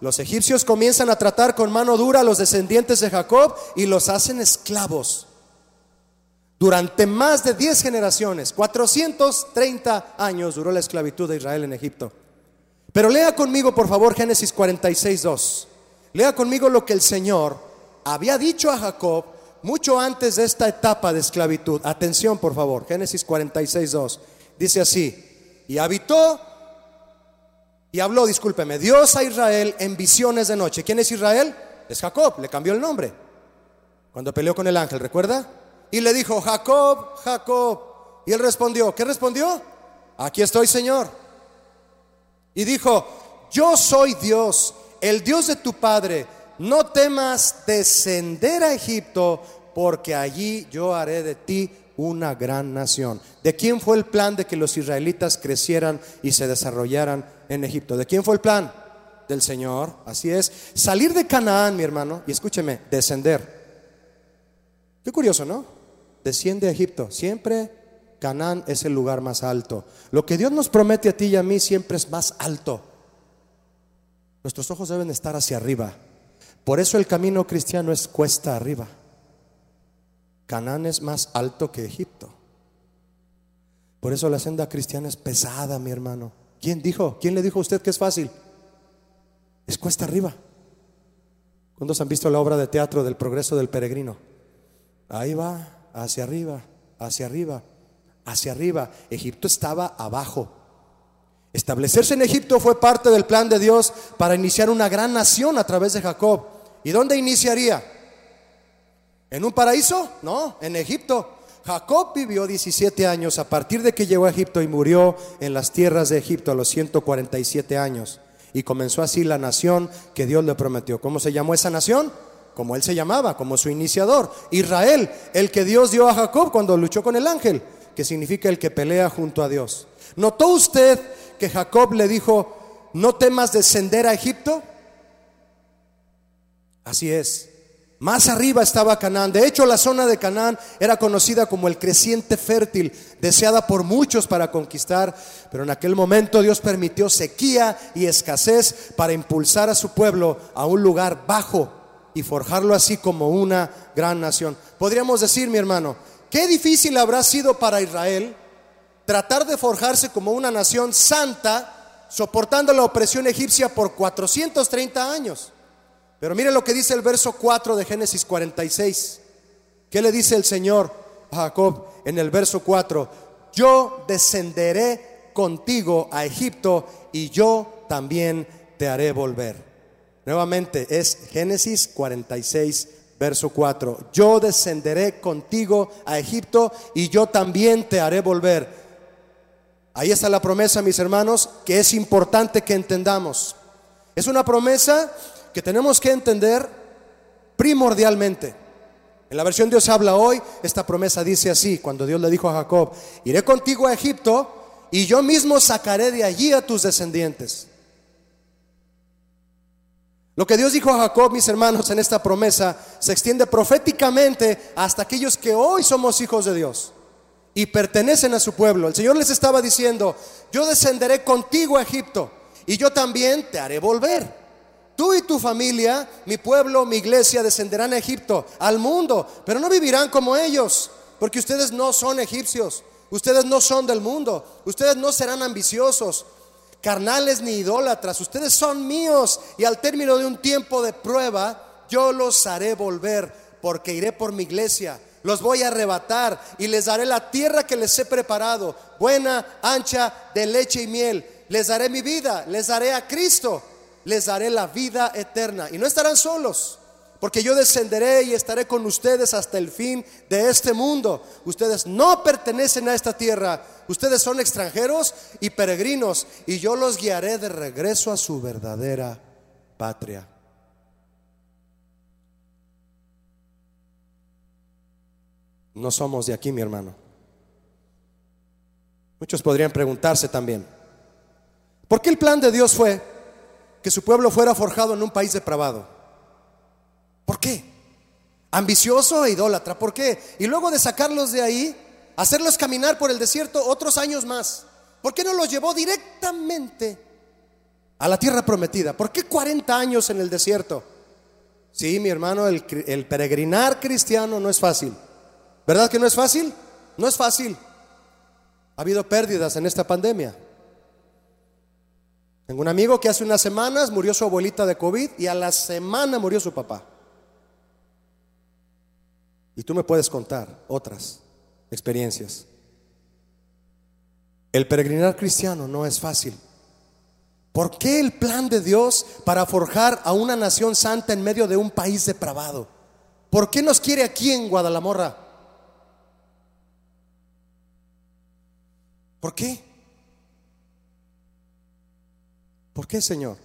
Los egipcios comienzan a tratar con mano dura a los descendientes de Jacob y los hacen esclavos durante más de 10 generaciones, 430 años duró la esclavitud de Israel en Egipto. Pero lea conmigo, por favor, Génesis 46, 2. Lea conmigo lo que el Señor había dicho a Jacob mucho antes de esta etapa de esclavitud. Atención, por favor, Génesis 46, 2. Dice así, y habitó y habló, discúlpeme, Dios a Israel en visiones de noche. ¿Quién es Israel? Es Jacob, le cambió el nombre. Cuando peleó con el ángel, ¿recuerda? y le dijo, Jacob, Jacob. Y él respondió, ¿qué respondió? Aquí estoy, Señor. Y dijo, yo soy Dios, el Dios de tu Padre. No temas descender a Egipto, porque allí yo haré de ti una gran nación. ¿De quién fue el plan de que los israelitas crecieran y se desarrollaran en Egipto? ¿De quién fue el plan? Del Señor, así es. Salir de Canaán, mi hermano, y escúcheme, descender. Qué curioso, ¿no? desciende a Egipto. Siempre Canaán es el lugar más alto. Lo que Dios nos promete a ti y a mí siempre es más alto. Nuestros ojos deben estar hacia arriba. Por eso el camino cristiano es cuesta arriba. Canaán es más alto que Egipto. Por eso la senda cristiana es pesada, mi hermano. ¿Quién dijo? ¿Quién le dijo a usted que es fácil? Es cuesta arriba. ¿Cuántos han visto la obra de teatro del progreso del peregrino? Ahí va, hacia arriba, hacia arriba, hacia arriba. Egipto estaba abajo. Establecerse en Egipto fue parte del plan de Dios para iniciar una gran nación a través de Jacob. ¿Y dónde iniciaría? ¿En un paraíso? No, en Egipto. Jacob vivió 17 años a partir de que llegó a Egipto y murió en las tierras de Egipto a los 147 años. Y comenzó así la nación que Dios le prometió. ¿Cómo se llamó esa nación? Como él se llamaba, como su iniciador. Israel, el que Dios dio a Jacob cuando luchó con el ángel, que significa el que pelea junto a Dios. ¿Notó usted que Jacob le dijo, no temas descender a Egipto? Así es. Más arriba estaba Canaán. De hecho, la zona de Canaán era conocida como el creciente fértil, deseada por muchos para conquistar. Pero en aquel momento Dios permitió sequía y escasez para impulsar a su pueblo a un lugar bajo y forjarlo así como una gran nación. Podríamos decir, mi hermano, qué difícil habrá sido para Israel tratar de forjarse como una nación santa, soportando la opresión egipcia por 430 años. Pero mire lo que dice el verso 4 de Génesis 46. ¿Qué le dice el Señor a Jacob en el verso 4? Yo descenderé contigo a Egipto y yo también te haré volver. Nuevamente es Génesis 46, verso 4. Yo descenderé contigo a Egipto y yo también te haré volver. Ahí está la promesa, mis hermanos, que es importante que entendamos. Es una promesa que tenemos que entender primordialmente. En la versión Dios habla hoy, esta promesa dice así, cuando Dios le dijo a Jacob, iré contigo a Egipto y yo mismo sacaré de allí a tus descendientes. Lo que Dios dijo a Jacob, mis hermanos, en esta promesa se extiende proféticamente hasta aquellos que hoy somos hijos de Dios y pertenecen a su pueblo. El Señor les estaba diciendo, yo descenderé contigo a Egipto y yo también te haré volver. Tú y tu familia, mi pueblo, mi iglesia, descenderán a Egipto, al mundo, pero no vivirán como ellos, porque ustedes no son egipcios, ustedes no son del mundo, ustedes no serán ambiciosos, carnales ni idólatras, ustedes son míos y al término de un tiempo de prueba, yo los haré volver, porque iré por mi iglesia, los voy a arrebatar y les daré la tierra que les he preparado, buena, ancha, de leche y miel, les daré mi vida, les daré a Cristo les daré la vida eterna. Y no estarán solos, porque yo descenderé y estaré con ustedes hasta el fin de este mundo. Ustedes no pertenecen a esta tierra, ustedes son extranjeros y peregrinos, y yo los guiaré de regreso a su verdadera patria. No somos de aquí, mi hermano. Muchos podrían preguntarse también, ¿por qué el plan de Dios fue que su pueblo fuera forjado en un país depravado. ¿Por qué? Ambicioso e idólatra. ¿Por qué? Y luego de sacarlos de ahí, hacerlos caminar por el desierto otros años más. ¿Por qué no los llevó directamente a la tierra prometida? ¿Por qué 40 años en el desierto? Sí, mi hermano, el, el peregrinar cristiano no es fácil. ¿Verdad que no es fácil? No es fácil. Ha habido pérdidas en esta pandemia. Tengo un amigo que hace unas semanas murió su abuelita de COVID y a la semana murió su papá. Y tú me puedes contar otras experiencias. El peregrinar cristiano no es fácil. ¿Por qué el plan de Dios para forjar a una nación santa en medio de un país depravado? ¿Por qué nos quiere aquí en Guadalajara? ¿Por qué? ¿Por qué, Señor?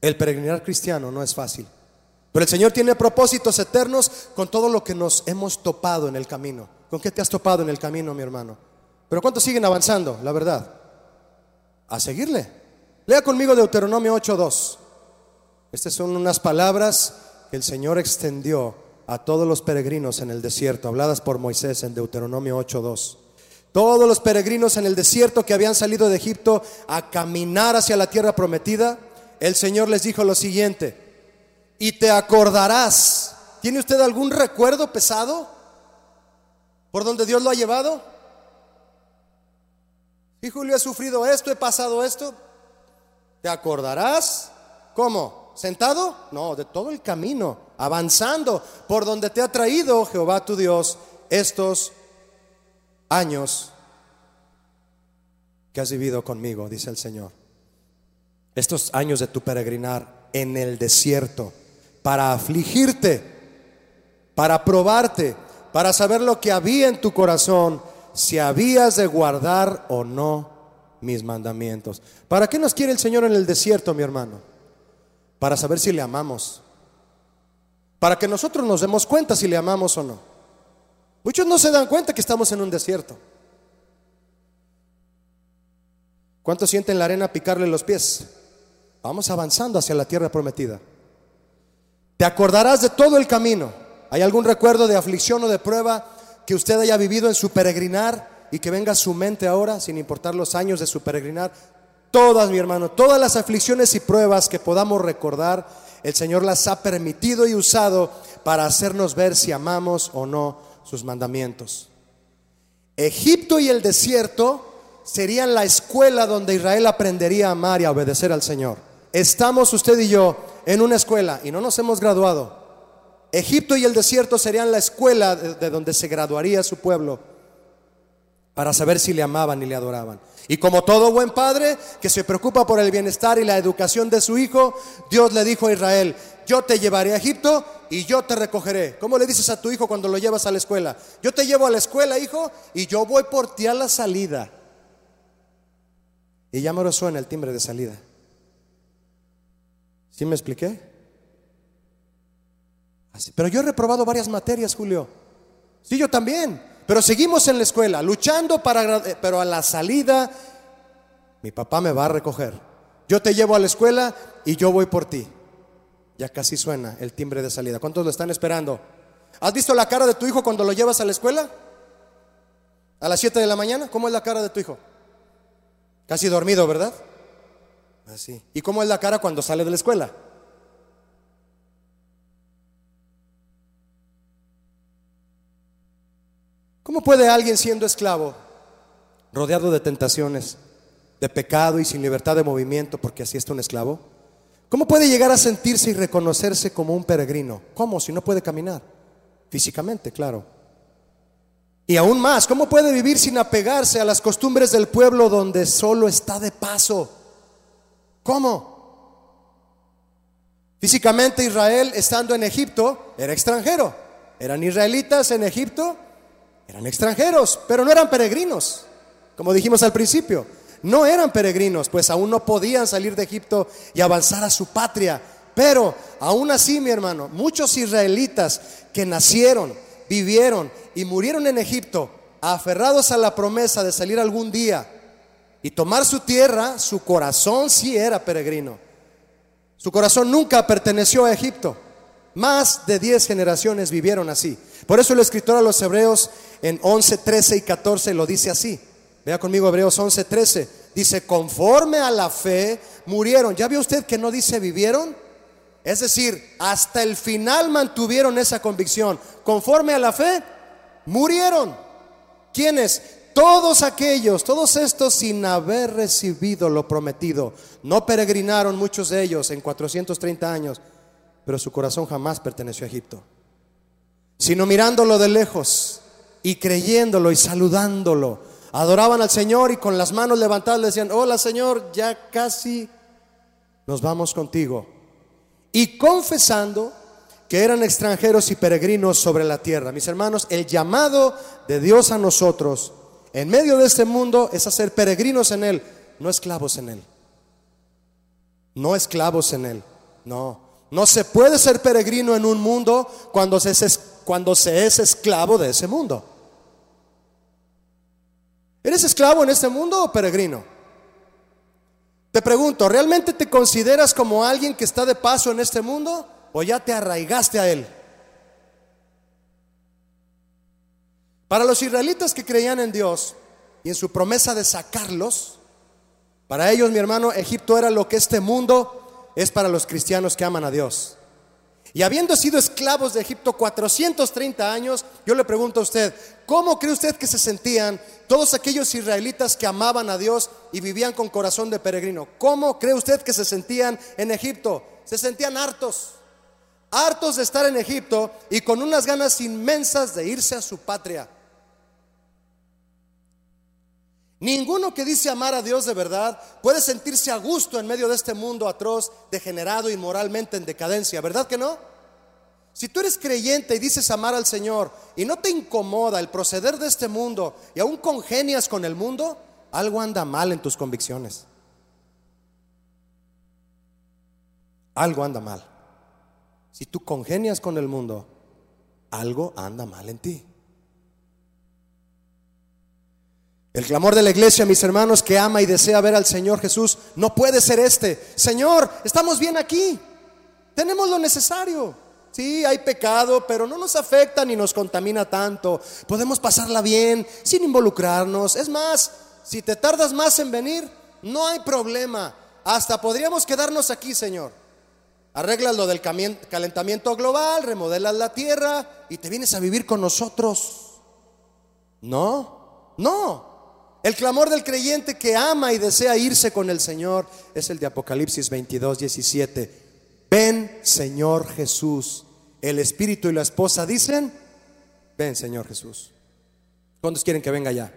El peregrinar cristiano no es fácil. Pero el Señor tiene propósitos eternos con todo lo que nos hemos topado en el camino. ¿Con qué te has topado en el camino, mi hermano? Pero ¿cuántos siguen avanzando? La verdad. A seguirle. Lea conmigo Deuteronomio 8.2. Estas son unas palabras que el Señor extendió a todos los peregrinos en el desierto, habladas por Moisés en Deuteronomio 8.2. Todos los peregrinos en el desierto que habían salido de Egipto a caminar hacia la tierra prometida, el Señor les dijo lo siguiente, y te acordarás. ¿Tiene usted algún recuerdo pesado por donde Dios lo ha llevado? Y Julio, he sufrido esto, he pasado esto. ¿Te acordarás? ¿Cómo? ¿Sentado? No, de todo el camino, avanzando por donde te ha traído Jehová tu Dios estos años que has vivido conmigo, dice el Señor. Estos años de tu peregrinar en el desierto para afligirte, para probarte, para saber lo que había en tu corazón, si habías de guardar o no mis mandamientos. ¿Para qué nos quiere el Señor en el desierto, mi hermano? Para saber si le amamos. Para que nosotros nos demos cuenta si le amamos o no. Muchos no se dan cuenta que estamos en un desierto. ¿Cuántos sienten la arena picarle los pies? Vamos avanzando hacia la tierra prometida. Te acordarás de todo el camino. ¿Hay algún recuerdo de aflicción o de prueba que usted haya vivido en su peregrinar y que venga a su mente ahora, sin importar los años de su peregrinar? Todas, mi hermano, todas las aflicciones y pruebas que podamos recordar, el Señor las ha permitido y usado para hacernos ver si amamos o no sus mandamientos. Egipto y el desierto serían la escuela donde Israel aprendería a amar y a obedecer al Señor. Estamos usted y yo en una escuela y no nos hemos graduado. Egipto y el desierto serían la escuela de, donde se graduaría su pueblo para saber si le amaban y le adoraban. Y como todo buen padre que se preocupa por el bienestar y la educación de su hijo, Dios le dijo a Israel, yo te llevaré a Egipto y yo te recogeré. ¿Cómo le dices a tu hijo cuando lo llevas a la escuela? Yo te llevo a la escuela, hijo, y yo voy por ti a la salida. Y ya me suena el timbre de salida. ¿Sí me expliqué? Así. Pero yo he reprobado varias materias, Julio. Sí, yo también. Pero seguimos en la escuela, luchando para... Eh, pero a la salida, mi papá me va a recoger. Yo te llevo a la escuela y yo voy por ti. Ya casi suena el timbre de salida. ¿Cuántos lo están esperando? ¿Has visto la cara de tu hijo cuando lo llevas a la escuela? A las 7 de la mañana, ¿cómo es la cara de tu hijo? Casi dormido, ¿verdad? Así. ¿Y cómo es la cara cuando sale de la escuela? ¿Cómo puede alguien siendo esclavo, rodeado de tentaciones, de pecado y sin libertad de movimiento, porque así está un esclavo? ¿Cómo puede llegar a sentirse y reconocerse como un peregrino? ¿Cómo si no puede caminar? Físicamente, claro. Y aún más, ¿cómo puede vivir sin apegarse a las costumbres del pueblo donde solo está de paso? ¿Cómo? Físicamente Israel, estando en Egipto, era extranjero. Eran israelitas en Egipto, eran extranjeros, pero no eran peregrinos, como dijimos al principio. No eran peregrinos, pues aún no podían salir de Egipto y avanzar a su patria. Pero aún así, mi hermano, muchos israelitas que nacieron, vivieron y murieron en Egipto, aferrados a la promesa de salir algún día y tomar su tierra, su corazón sí era peregrino. Su corazón nunca perteneció a Egipto. Más de 10 generaciones vivieron así. Por eso el escritor a los hebreos en 11, 13 y 14 lo dice así. Vea conmigo Hebreos 11, 13. Dice, conforme a la fe murieron. ¿Ya vio usted que no dice vivieron? Es decir, hasta el final mantuvieron esa convicción. Conforme a la fe, murieron. ¿Quiénes? Todos aquellos, todos estos sin haber recibido lo prometido. No peregrinaron muchos de ellos en 430 años, pero su corazón jamás perteneció a Egipto. Sino mirándolo de lejos y creyéndolo y saludándolo. Adoraban al Señor y con las manos levantadas le decían, hola Señor, ya casi nos vamos contigo y confesando que eran extranjeros y peregrinos sobre la tierra. Mis hermanos, el llamado de Dios a nosotros en medio de este mundo es hacer peregrinos en Él, no esclavos en Él. No esclavos en Él, no. No se puede ser peregrino en un mundo cuando se es, cuando se es esclavo de ese mundo. ¿Eres esclavo en este mundo o peregrino? Te pregunto, ¿realmente te consideras como alguien que está de paso en este mundo o ya te arraigaste a él? Para los israelitas que creían en Dios y en su promesa de sacarlos, para ellos, mi hermano, Egipto era lo que este mundo es para los cristianos que aman a Dios. Y habiendo sido esclavos de Egipto 430 años, yo le pregunto a usted, ¿cómo cree usted que se sentían todos aquellos israelitas que amaban a Dios y vivían con corazón de peregrino? ¿Cómo cree usted que se sentían en Egipto? Se sentían hartos, hartos de estar en Egipto y con unas ganas inmensas de irse a su patria. Ninguno que dice amar a Dios de verdad puede sentirse a gusto en medio de este mundo atroz, degenerado y moralmente en decadencia, ¿verdad que no? Si tú eres creyente y dices amar al Señor y no te incomoda el proceder de este mundo y aún congenias con el mundo, algo anda mal en tus convicciones. Algo anda mal. Si tú congenias con el mundo, algo anda mal en ti. El clamor de la iglesia, mis hermanos, que ama y desea ver al Señor Jesús, no puede ser este. Señor, estamos bien aquí. Tenemos lo necesario. Sí, hay pecado, pero no nos afecta ni nos contamina tanto. Podemos pasarla bien sin involucrarnos. Es más, si te tardas más en venir, no hay problema. Hasta podríamos quedarnos aquí, Señor. Arreglas lo del calentamiento global, remodelas la tierra y te vienes a vivir con nosotros. No, no. El clamor del creyente que ama y desea irse con el Señor es el de Apocalipsis 22, 17. Ven, Señor Jesús. El Espíritu y la esposa dicen, ven, Señor Jesús. ¿Cuántos quieren que venga ya?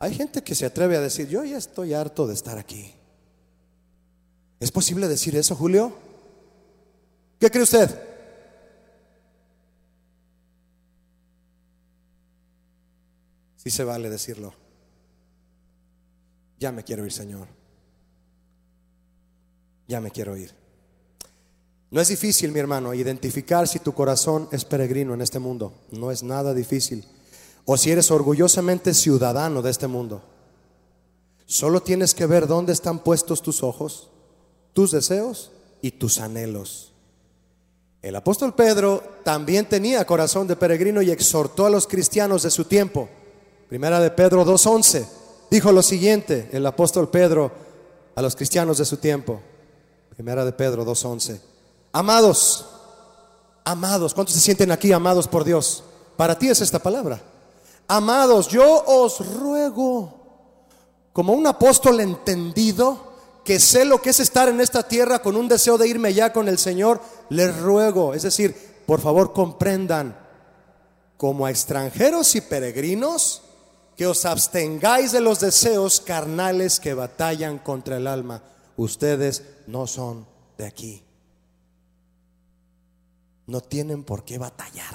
Hay gente que se atreve a decir, yo ya estoy harto de estar aquí. ¿Es posible decir eso, Julio? ¿Qué cree usted? Sí se vale decirlo. Ya me quiero ir, Señor. Ya me quiero ir. No es difícil, mi hermano, identificar si tu corazón es peregrino en este mundo. No es nada difícil. O si eres orgullosamente ciudadano de este mundo. Solo tienes que ver dónde están puestos tus ojos, tus deseos y tus anhelos. El apóstol Pedro también tenía corazón de peregrino y exhortó a los cristianos de su tiempo. Primera de Pedro 2.11 dijo lo siguiente, el apóstol Pedro a los cristianos de su tiempo. Primera de Pedro 2.11. Amados, amados, ¿cuántos se sienten aquí amados por Dios? Para ti es esta palabra. Amados, yo os ruego, como un apóstol entendido, que sé lo que es estar en esta tierra con un deseo de irme ya con el Señor, les ruego, es decir, por favor comprendan, como a extranjeros y peregrinos, que os abstengáis de los deseos carnales que batallan contra el alma. Ustedes no son de aquí no tienen por qué batallar.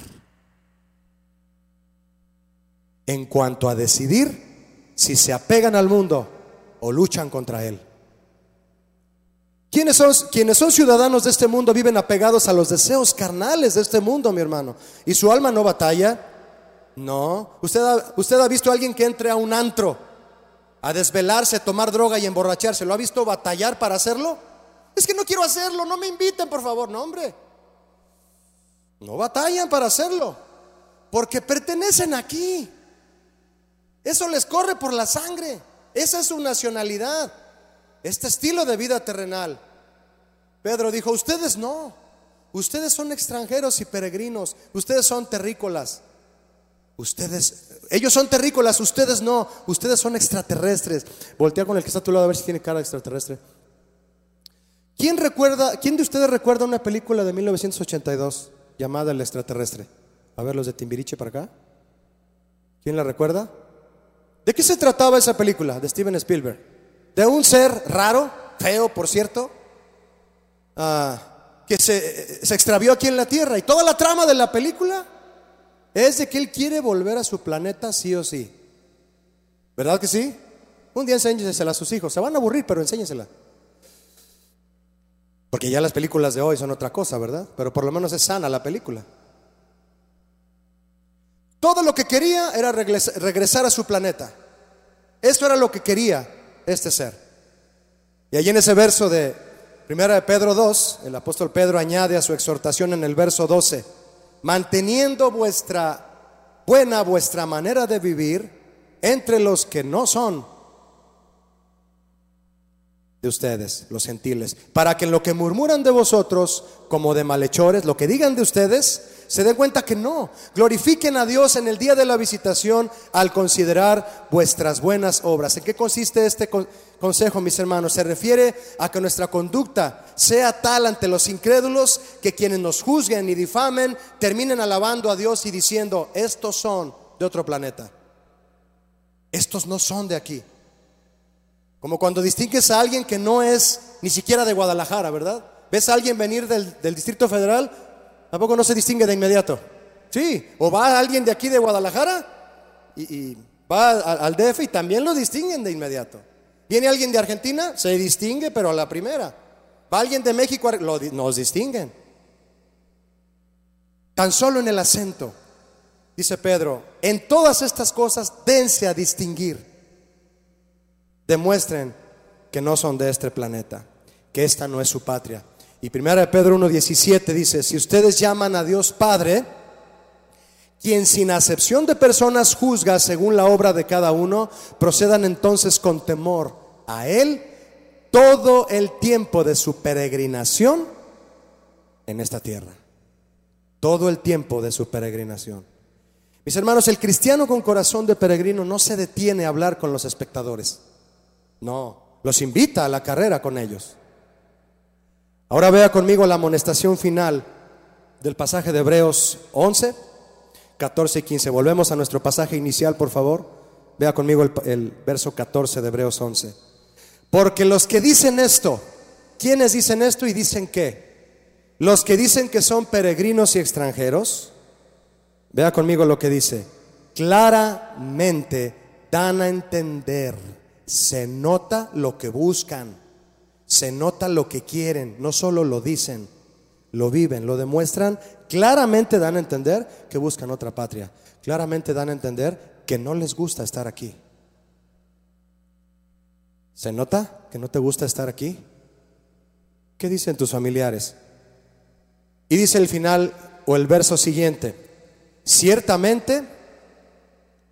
En cuanto a decidir si se apegan al mundo o luchan contra él. Quienes son, quienes son ciudadanos de este mundo viven apegados a los deseos carnales de este mundo, mi hermano. ¿Y su alma no batalla? No. ¿Usted ha, usted ha visto a alguien que entre a un antro a desvelarse, tomar droga y emborracharse? ¿Lo ha visto batallar para hacerlo? Es que no quiero hacerlo, no me inviten, por favor. No, hombre. No batallan para hacerlo, porque pertenecen aquí. Eso les corre por la sangre. Esa es su nacionalidad. Este estilo de vida terrenal. Pedro dijo, ustedes no. Ustedes son extranjeros y peregrinos. Ustedes son terrícolas. Ustedes, ellos son terrícolas, ustedes no. Ustedes son extraterrestres. Voltea con el que está a tu lado a ver si tiene cara de extraterrestre. ¿Quién recuerda, quién de ustedes recuerda una película de 1982? llamada El extraterrestre. A ver los de Timbiriche para acá. ¿Quién la recuerda? ¿De qué se trataba esa película de Steven Spielberg? De un ser raro, feo por cierto, ah, que se, se extravió aquí en la Tierra. Y toda la trama de la película es de que él quiere volver a su planeta sí o sí. ¿Verdad que sí? Un día enséñesela a sus hijos. Se van a aburrir, pero enséñesela. Porque ya las películas de hoy son otra cosa, ¿verdad? Pero por lo menos es sana la película. Todo lo que quería era regresar a su planeta. Esto era lo que quería este ser. Y allí en ese verso de Primera de Pedro 2, el apóstol Pedro añade a su exhortación en el verso 12, manteniendo vuestra buena vuestra manera de vivir entre los que no son de ustedes, los gentiles, para que lo que murmuran de vosotros, como de malhechores, lo que digan de ustedes, se den cuenta que no. Glorifiquen a Dios en el día de la visitación al considerar vuestras buenas obras. ¿En qué consiste este consejo, mis hermanos? Se refiere a que nuestra conducta sea tal ante los incrédulos que quienes nos juzguen y difamen terminen alabando a Dios y diciendo, estos son de otro planeta. Estos no son de aquí. Como cuando distingues a alguien que no es ni siquiera de Guadalajara, ¿verdad? Ves a alguien venir del, Distrito Federal Tampoco no se distingue de inmediato. Sí, o va alguien de aquí de Guadalajara y, va al DF y también lo distinguen de inmediato. Viene alguien de Argentina, se distingue, pero a la primera. Va alguien de México, nos distinguen. Tan solo en el acento, dice Pedro, en todas estas cosas dense a distinguir. Demuestren que no son de este planeta, que esta no es su patria. Y primera de Pedro 1.17 dice, si ustedes llaman a Dios Padre, quien sin acepción de personas juzga según la obra de cada uno, procedan entonces con temor a Él todo el tiempo de su peregrinación en esta tierra. Todo el tiempo de su peregrinación. Mis hermanos, el cristiano con corazón de peregrino no se detiene a hablar con los espectadores. No, los invita a la carrera con ellos. Ahora vea conmigo la amonestación final del pasaje de Hebreos 11, 14 y 15. Volvemos a nuestro pasaje inicial, por favor. Vea conmigo el, verso 14 de Hebreos 11. Porque los que dicen esto, ¿quiénes dicen esto y dicen qué? Los que dicen que son peregrinos y extranjeros. Vea conmigo lo que dice. Claramente dan a entender, se nota lo que buscan se nota lo que quieren, no solo lo dicen, lo viven, lo demuestran, claramente dan a entender que buscan otra patria, claramente dan a entender que no les gusta estar aquí. ¿Se nota que no te gusta estar aquí? ¿Qué dicen tus familiares? Y dice el final o el verso siguiente, ciertamente,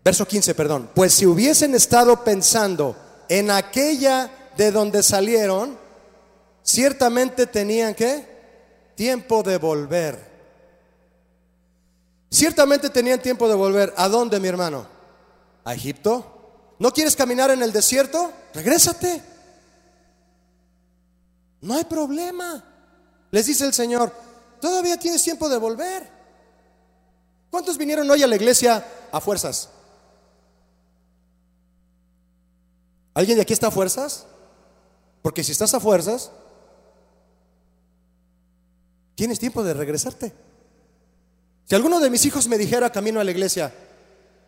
verso 15, perdón, pues si hubiesen estado pensando en aquella de donde salieron, ciertamente tenían que tiempo de volver. Ciertamente tenían tiempo de volver. ¿A dónde, mi hermano? ¿A Egipto? ¿No quieres caminar en el desierto? Regrésate. No hay problema. Les dice el Señor, todavía tienes tiempo de volver. ¿Cuántos vinieron hoy a la iglesia a fuerzas? ¿Alguien de aquí está a fuerzas? Porque si estás a fuerzas, Tienes tiempo de regresarte. Si alguno de mis hijos me dijera camino a la iglesia,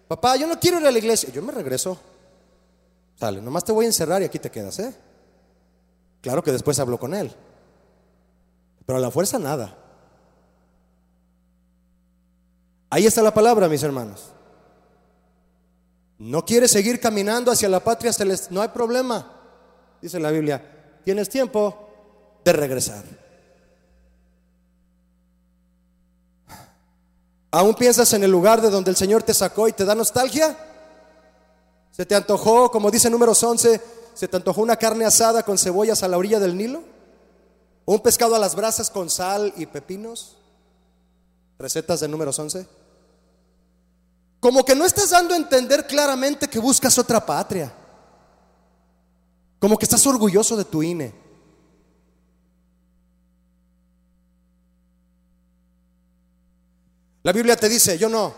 papá, yo no quiero ir a la iglesia, yo me regreso. Sale, nomás te voy a encerrar y aquí te quedas, ¿eh? Claro que después hablo con él. Pero a la fuerza nada. Ahí está la palabra, mis hermanos. No quieres seguir caminando hacia la patria celeste, no hay problema. Dice la Biblia, tienes tiempo de regresar. ¿Aún piensas en el lugar de donde el Señor te sacó y te da nostalgia? ¿Se te antojó, como dice números 11, se te antojó una carne asada con cebollas a la orilla del Nilo? ¿Un pescado a las brasas con sal y pepinos? Recetas de números 11. Como que no estás dando a entender claramente que buscas otra patria. Como que estás orgulloso de tu INE. La Biblia te dice, yo no.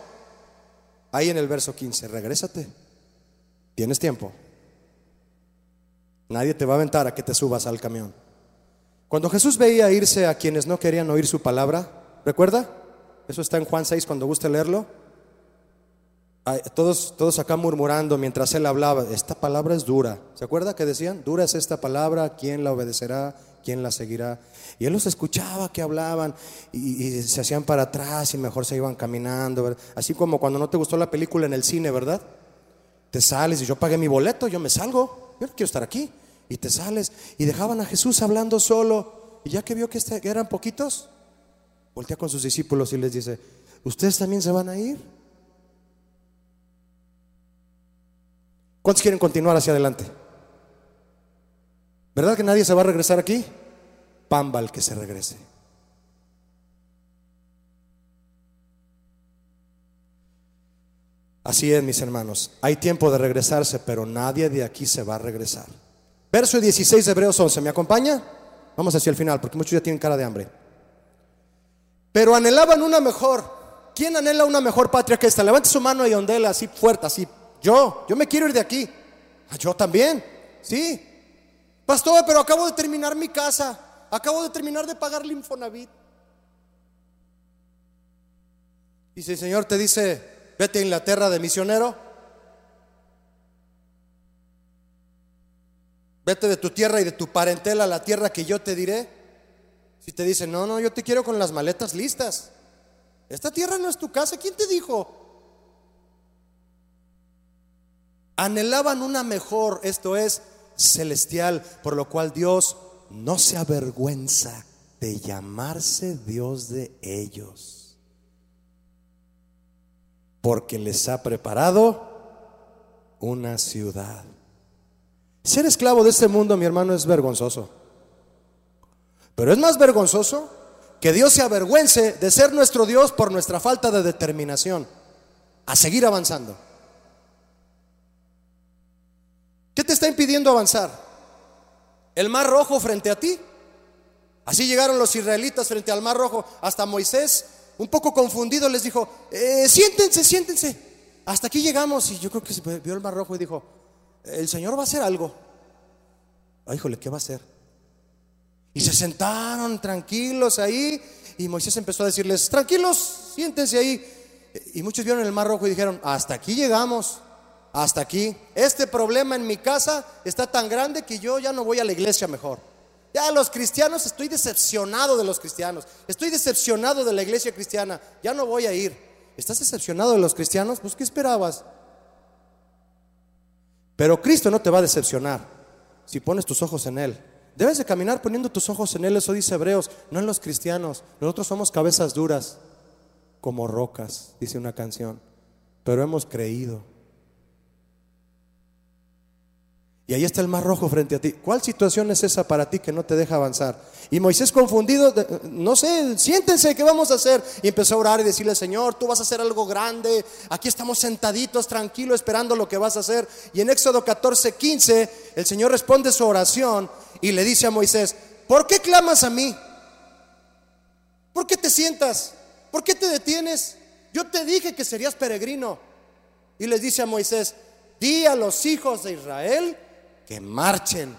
Ahí en el verso 15, regrésate. Tienes tiempo. Nadie te va a aventar a que te subas al camión. Cuando Jesús veía irse a quienes no querían oír su palabra, ¿recuerda? Eso está en Juan 6 cuando guste leerlo. Todos, todos acá murmurando mientras él hablaba, esta palabra es dura. ¿Se acuerda que decían? Dura es esta palabra, ¿quién la obedecerá? ¿Quién la seguirá? Y él los escuchaba que hablaban y, se hacían para atrás y mejor se iban caminando. Así como cuando no te gustó la película en el cine, ¿verdad? Te sales y yo pagué mi boleto, yo me salgo, yo no quiero estar aquí. Y te sales y dejaban a Jesús hablando solo. Y ya que vio que, este, eran poquitos, voltea con sus discípulos y les dice, ¿ustedes también se van a ir? ¿Cuántos quieren continuar hacia adelante? ¿Verdad que nadie se va a regresar aquí? Pamba el que se regrese. Así es, mis hermanos. Hay tiempo de regresarse, pero nadie de aquí se va a regresar. Verso 16 de Hebreos 11. ¿Me acompaña? Vamos hacia el final, porque muchos ya tienen cara de hambre. Pero anhelaban una mejor. ¿Quién anhela una mejor patria que esta? Levante su mano y ondela así fuerte, así. Yo, yo me quiero ir de aquí. Ah, yo también. Sí, Pastor, pero acabo de terminar mi casa. Acabo de terminar de pagar el Infonavit. Y si el Señor te dice, vete a Inglaterra de misionero, vete de tu tierra y de tu parentela a la tierra que yo te diré. Si te dice, no, no, yo te quiero con las maletas listas. Esta tierra no es tu casa, ¿quién te dijo? Anhelaban una mejor, esto es celestial, por lo cual Dios no se avergüenza de llamarse Dios de ellos, porque les ha preparado una ciudad. Ser esclavo de este mundo, mi hermano, es vergonzoso. Pero es más vergonzoso que Dios se avergüence de ser nuestro Dios por nuestra falta de determinación a seguir avanzando. ¿Qué te está impidiendo avanzar? ¿El mar rojo frente a ti? Así llegaron los israelitas frente al mar rojo. Hasta Moisés, un poco confundido, les dijo, eh, siéntense, siéntense. Hasta aquí llegamos y yo creo que se vio el mar rojo y dijo, el Señor va a hacer algo. Ay, híjole, ¿qué va a hacer? Y se sentaron tranquilos ahí y Moisés empezó a decirles, tranquilos, siéntense ahí. Y muchos vieron el mar rojo y dijeron, hasta aquí llegamos, hasta aquí. Este problema en mi casa está tan grande que yo ya no voy a la iglesia mejor. Ya los cristianos, estoy decepcionado de los cristianos, estoy decepcionado de la iglesia cristiana, ya no voy a ir. ¿Estás decepcionado de los cristianos? Pues ¿qué esperabas? Pero Cristo no te va a decepcionar si pones tus ojos en Él. Debes de caminar poniendo tus ojos en Él, eso dice Hebreos, no en los cristianos. Nosotros somos cabezas duras, como rocas, dice una canción, pero hemos creído. Y ahí está el mar rojo frente a ti. ¿Cuál situación es esa para ti que no te deja avanzar? Y Moisés confundido, no sé, siéntense, ¿qué vamos a hacer? Y empezó a orar y decirle, Señor, tú vas a hacer algo grande. Aquí estamos sentaditos, tranquilos, esperando lo que vas a hacer. Y en Éxodo 14, 15, el Señor responde su oración y le dice a Moisés, ¿por qué clamas a mí? ¿Por qué te sientas? ¿Por qué te detienes? Yo te dije que serías peregrino. Y les dice a Moisés, di a los hijos de Israel que marchen.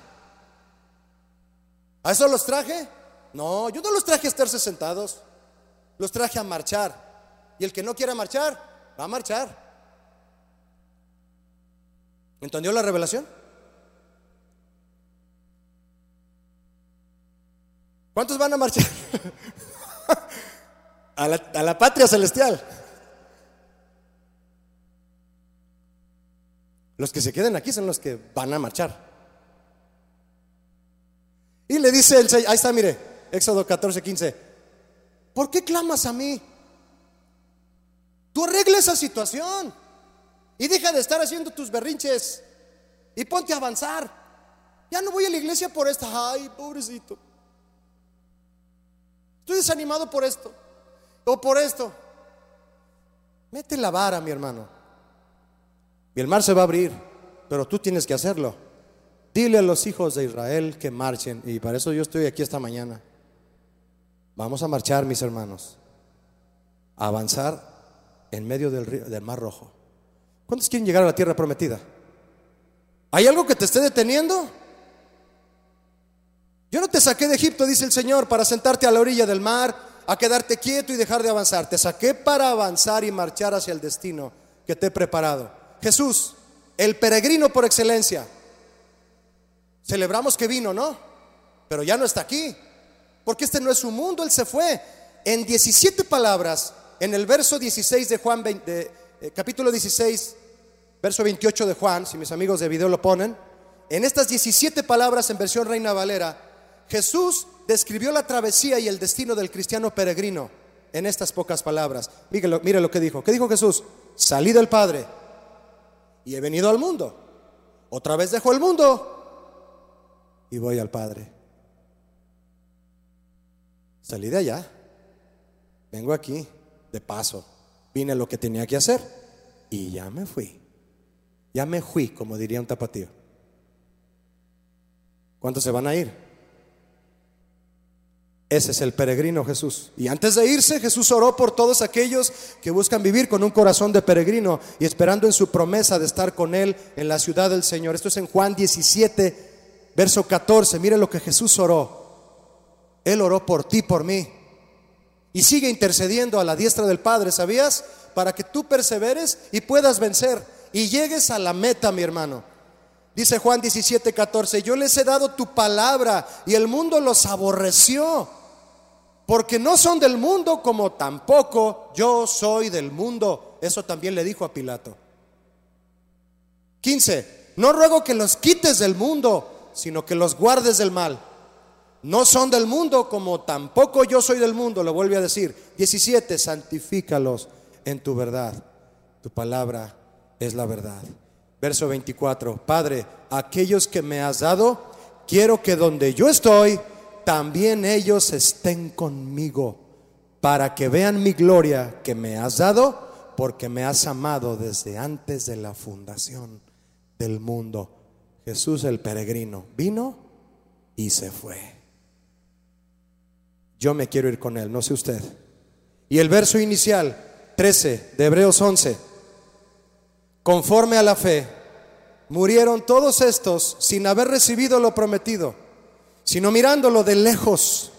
¿A eso los traje? No, yo no los traje a estarse sentados, los traje a marchar. Y el que no quiera marchar, va a marchar. ¿Entendió la revelación? ¿Cuántos van a marchar? a, la, a la patria celestial. Los que se queden aquí son los que van a marchar. Y le dice el ahí está, mire, Éxodo 14, 15. ¿Por qué clamas a mí? Tú arregla esa situación y deja de estar haciendo tus berrinches y ponte a avanzar. Ya no voy a la iglesia por esta. Ay, pobrecito. Estoy desanimado por esto o por esto. Mete la vara, mi hermano. Y el mar se va a abrir, pero tú tienes que hacerlo. Dile a los hijos de Israel que marchen. Y para eso yo estoy aquí esta mañana. Vamos a marchar, mis hermanos. A avanzar en medio del, río, del mar rojo. ¿Cuántos quieren llegar a la tierra prometida? ¿Hay algo que te esté deteniendo? Yo no te saqué de Egipto, dice el Señor, para sentarte a la orilla del mar, a quedarte quieto y dejar de avanzar. Te saqué para avanzar y marchar hacia el destino que te he preparado. Jesús, el peregrino por excelencia. Celebramos que vino, ¿no? Pero ya no está aquí, porque este no es su mundo, Él se fue. En 17 palabras, en el verso 16 de Juan, de, eh, capítulo 16, verso 28 de Juan, si mis amigos de video lo ponen, en estas 17 palabras en versión Reina Valera, Jesús describió la travesía y el destino del cristiano peregrino en estas pocas palabras. Mire lo, mire lo que dijo. ¿Qué dijo Jesús? Salí del Padre y he venido al mundo. Otra vez dejo el mundo y voy al Padre. Salí de allá, vengo aquí, de paso, vine lo que tenía que hacer y ya me fui. Ya me fui, como diría un tapatío. ¿Cuántos se van a ir? Ese es el peregrino Jesús. Y antes de irse, Jesús oró por todos aquellos que buscan vivir con un corazón de peregrino y esperando en su promesa de estar con Él en la ciudad del Señor. Esto es en Juan 17, verso 14. Mire lo que Jesús oró. Él oró por ti, por mí. Y sigue intercediendo a la diestra del Padre, ¿sabías? Para que tú perseveres y puedas vencer y llegues a la meta, mi hermano. Dice Juan 17, 14, yo les he dado tu palabra y el mundo los aborreció, porque no son del mundo como tampoco yo soy del mundo. Eso también le dijo a Pilato. 15, no ruego que los quites del mundo, sino que los guardes del mal. No son del mundo como tampoco yo soy del mundo, lo vuelve a decir. 17, santifícalos en tu verdad. Tu palabra es la verdad. Verso 24, Padre, aquellos que me has dado, quiero que donde yo estoy, también ellos estén conmigo, para que vean mi gloria que me has dado, porque me has amado desde antes de la fundación del mundo. Jesús el peregrino vino y se fue. Yo me quiero ir con él, no sé usted. Y el verso inicial, 13 de Hebreos 11 conforme a la fe, murieron todos estos sin haber recibido lo prometido, sino mirándolo de lejos.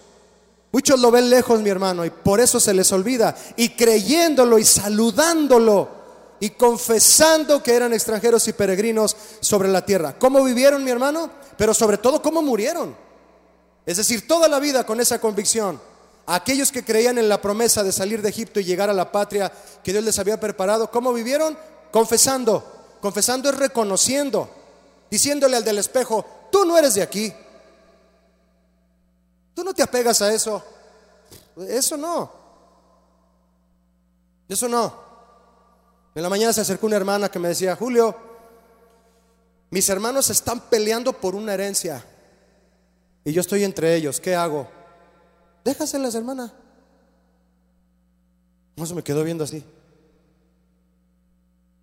Muchos lo ven lejos, mi hermano, y por eso se les olvida. Y creyéndolo y saludándolo y confesando que eran extranjeros y peregrinos sobre la tierra. ¿Cómo vivieron, mi hermano? Pero sobre todo, ¿cómo murieron? Es decir, toda la vida con esa convicción. Aquellos que creían en la promesa de salir de Egipto y llegar a la patria que Dios les había preparado, ¿cómo vivieron? Confesando. Confesando es reconociendo. Diciéndole al del espejo, tú no eres de aquí. Tú no te apegas a eso. Eso no. Eso no. En la mañana se acercó una hermana que me decía, Julio, mis hermanos están peleando por una herencia y yo estoy entre ellos. ¿Qué hago? Déjaselas, hermana. No se me quedó viendo así.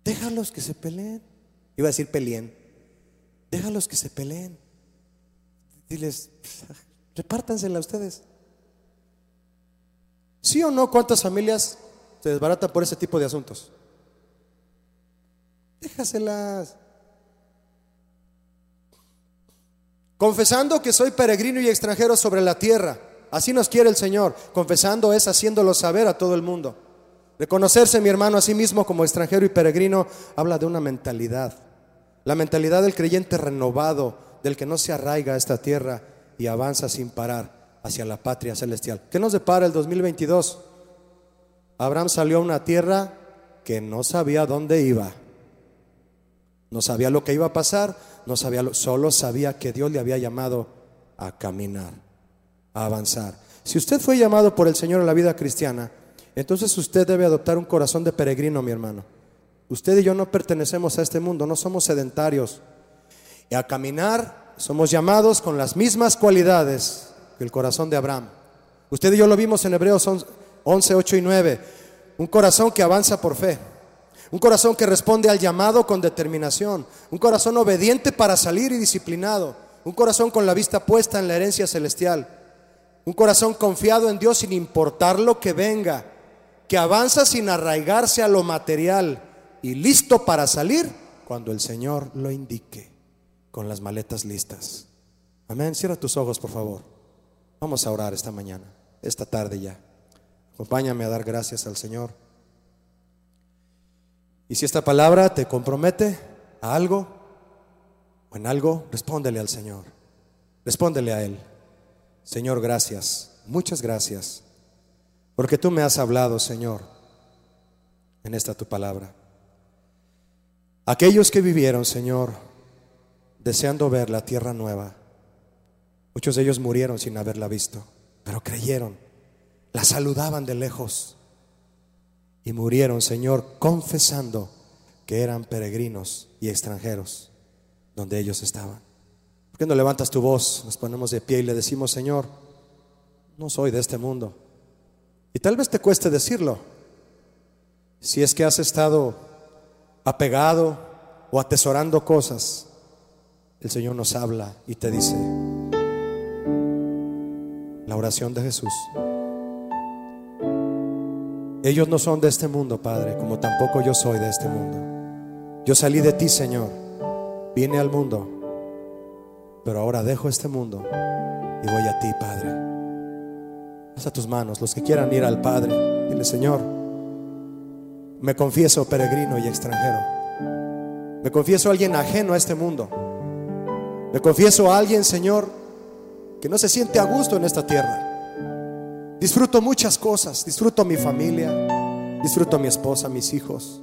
Déjalos que se peleen. Iba a decir peleen. Déjalos que se peleen. Diles, repártansela ustedes. ¿Sí o no? ¿Cuántas familias se desbaratan por ese tipo de asuntos? Déjaselas. Confesando que soy peregrino y extranjero sobre la tierra. Así nos quiere el Señor. Confesando es haciéndolo saber a todo el mundo. Reconocerse, mi hermano, a sí mismo como extranjero y peregrino habla de una mentalidad. La mentalidad del creyente renovado, del que no se arraiga a esta tierra y avanza sin parar hacia la patria celestial. ¿Qué nos depara el 2022? Abraham salió a una tierra que no sabía dónde iba. No sabía lo que iba a pasar, no sabía solo sabía que Dios le había llamado a caminar, a avanzar. Si usted fue llamado por el Señor a la vida cristiana, entonces usted debe adoptar un corazón de peregrino, mi hermano. Usted y yo no pertenecemos a este mundo, no somos sedentarios. Y a caminar somos llamados con las mismas cualidades que el corazón de Abraham. Usted y yo lo vimos en Hebreos 11, 8 y 9. Un corazón que avanza por fe. Un corazón que responde al llamado con determinación. Un corazón obediente para salir y disciplinado. Un corazón con la vista puesta en la herencia celestial. Un corazón confiado en Dios sin importar lo que venga que avanza sin arraigarse a lo material y listo para salir cuando el Señor lo indique, con las maletas listas. Amén. Cierra tus ojos, por favor. Vamos a orar esta mañana, esta tarde ya. Acompáñame a dar gracias al Señor. Y si esta palabra te compromete a algo o en algo, respóndele al Señor. Respóndele a Él. Señor, gracias. Muchas gracias porque tú me has hablado, Señor, en esta tu palabra. Aquellos que vivieron, Señor, deseando ver la tierra nueva, muchos de ellos murieron sin haberla visto, pero creyeron, la saludaban de lejos y murieron, Señor, confesando que eran peregrinos y extranjeros donde ellos estaban. ¿Por qué no levantas tu voz? Nos ponemos de pie y le decimos, Señor, no soy de este mundo. Y tal vez te cueste decirlo. Si es que has estado apegado o atesorando cosas, el Señor nos habla y te dice, la oración de Jesús. Ellos no son de este mundo, Padre, como tampoco yo soy de este mundo. Yo salí de ti, Señor, vine al mundo, pero ahora dejo este mundo y voy a ti, Padre. Haz a tus manos, los que quieran ir al Padre. Dile, Señor, me confieso peregrino y extranjero. Me confieso alguien ajeno a este mundo. Me confieso a alguien, Señor, que no se siente a gusto en esta tierra. Disfruto muchas cosas. Disfruto mi familia. Disfruto mi esposa, mis hijos.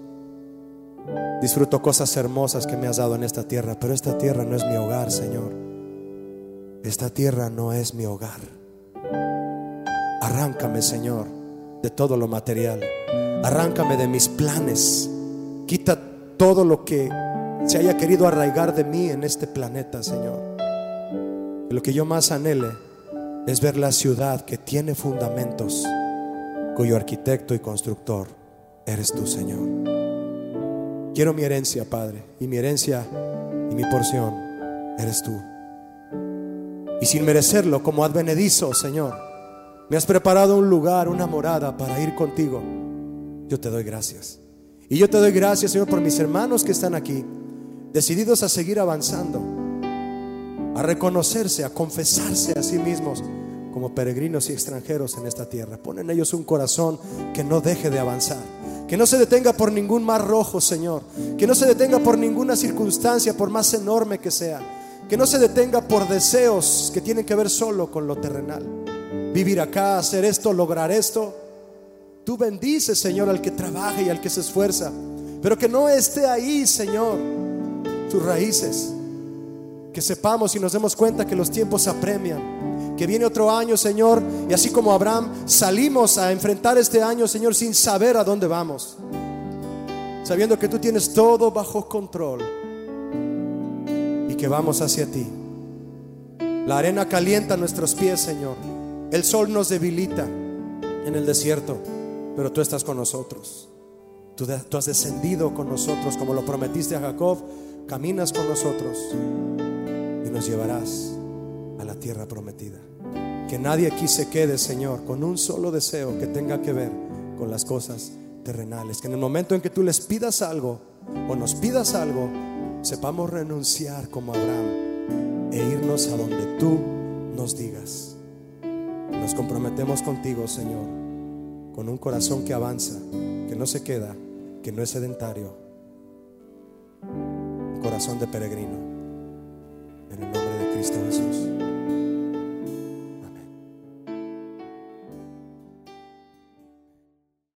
Disfruto cosas hermosas que me has dado en esta tierra. Pero esta tierra no es mi hogar, Señor. Esta tierra no es mi hogar. Arráncame, Señor, de todo lo material. Arráncame de mis planes. Quita todo lo que se haya querido arraigar de mí en este planeta, Señor. Lo que yo más anhele es ver la ciudad que tiene fundamentos, cuyo arquitecto y constructor eres tú, Señor. Quiero mi herencia, Padre, y mi herencia y mi porción eres tú. Y sin merecerlo, como advenedizo, Señor, me has preparado un lugar, una morada para ir contigo. Yo te doy gracias. Y yo te doy gracias, Señor, por mis hermanos que están aquí, decididos a seguir avanzando, a reconocerse, a confesarse a sí mismos como peregrinos y extranjeros en esta tierra. Pon en ellos un corazón que no deje de avanzar. Que no se detenga por ningún mar rojo, Señor. Que no se detenga por ninguna circunstancia, por más enorme que sea. Que no se detenga por deseos que tienen que ver solo con lo terrenal. Vivir acá, hacer esto, lograr esto. Tú bendices, Señor, al que trabaja y al que se esfuerza. Pero que no esté ahí, Señor, tus raíces. Que sepamos y nos demos cuenta que los tiempos apremian. Que viene otro año, Señor. Y así como Abraham, salimos a enfrentar este año, Señor, sin saber a dónde vamos. Sabiendo que tú tienes todo bajo control. Y que vamos hacia ti. La arena calienta nuestros pies, Señor. El sol nos debilita en el desierto. Pero tú estás con nosotros. Tú, tú has descendido con nosotros como lo prometiste a Jacob. Caminas con nosotros y nos llevarás a la tierra prometida. Que nadie aquí se quede, Señor, con un solo deseo que tenga que ver con las cosas terrenales. Que en el momento en que tú les pidas algo o nos pidas algo, sepamos renunciar como Abraham e irnos a donde tú nos digas. Nos comprometemos contigo, Señor, con un corazón que avanza, que no se queda, que no es sedentario. Corazón de peregrino. En el nombre de Cristo Jesús.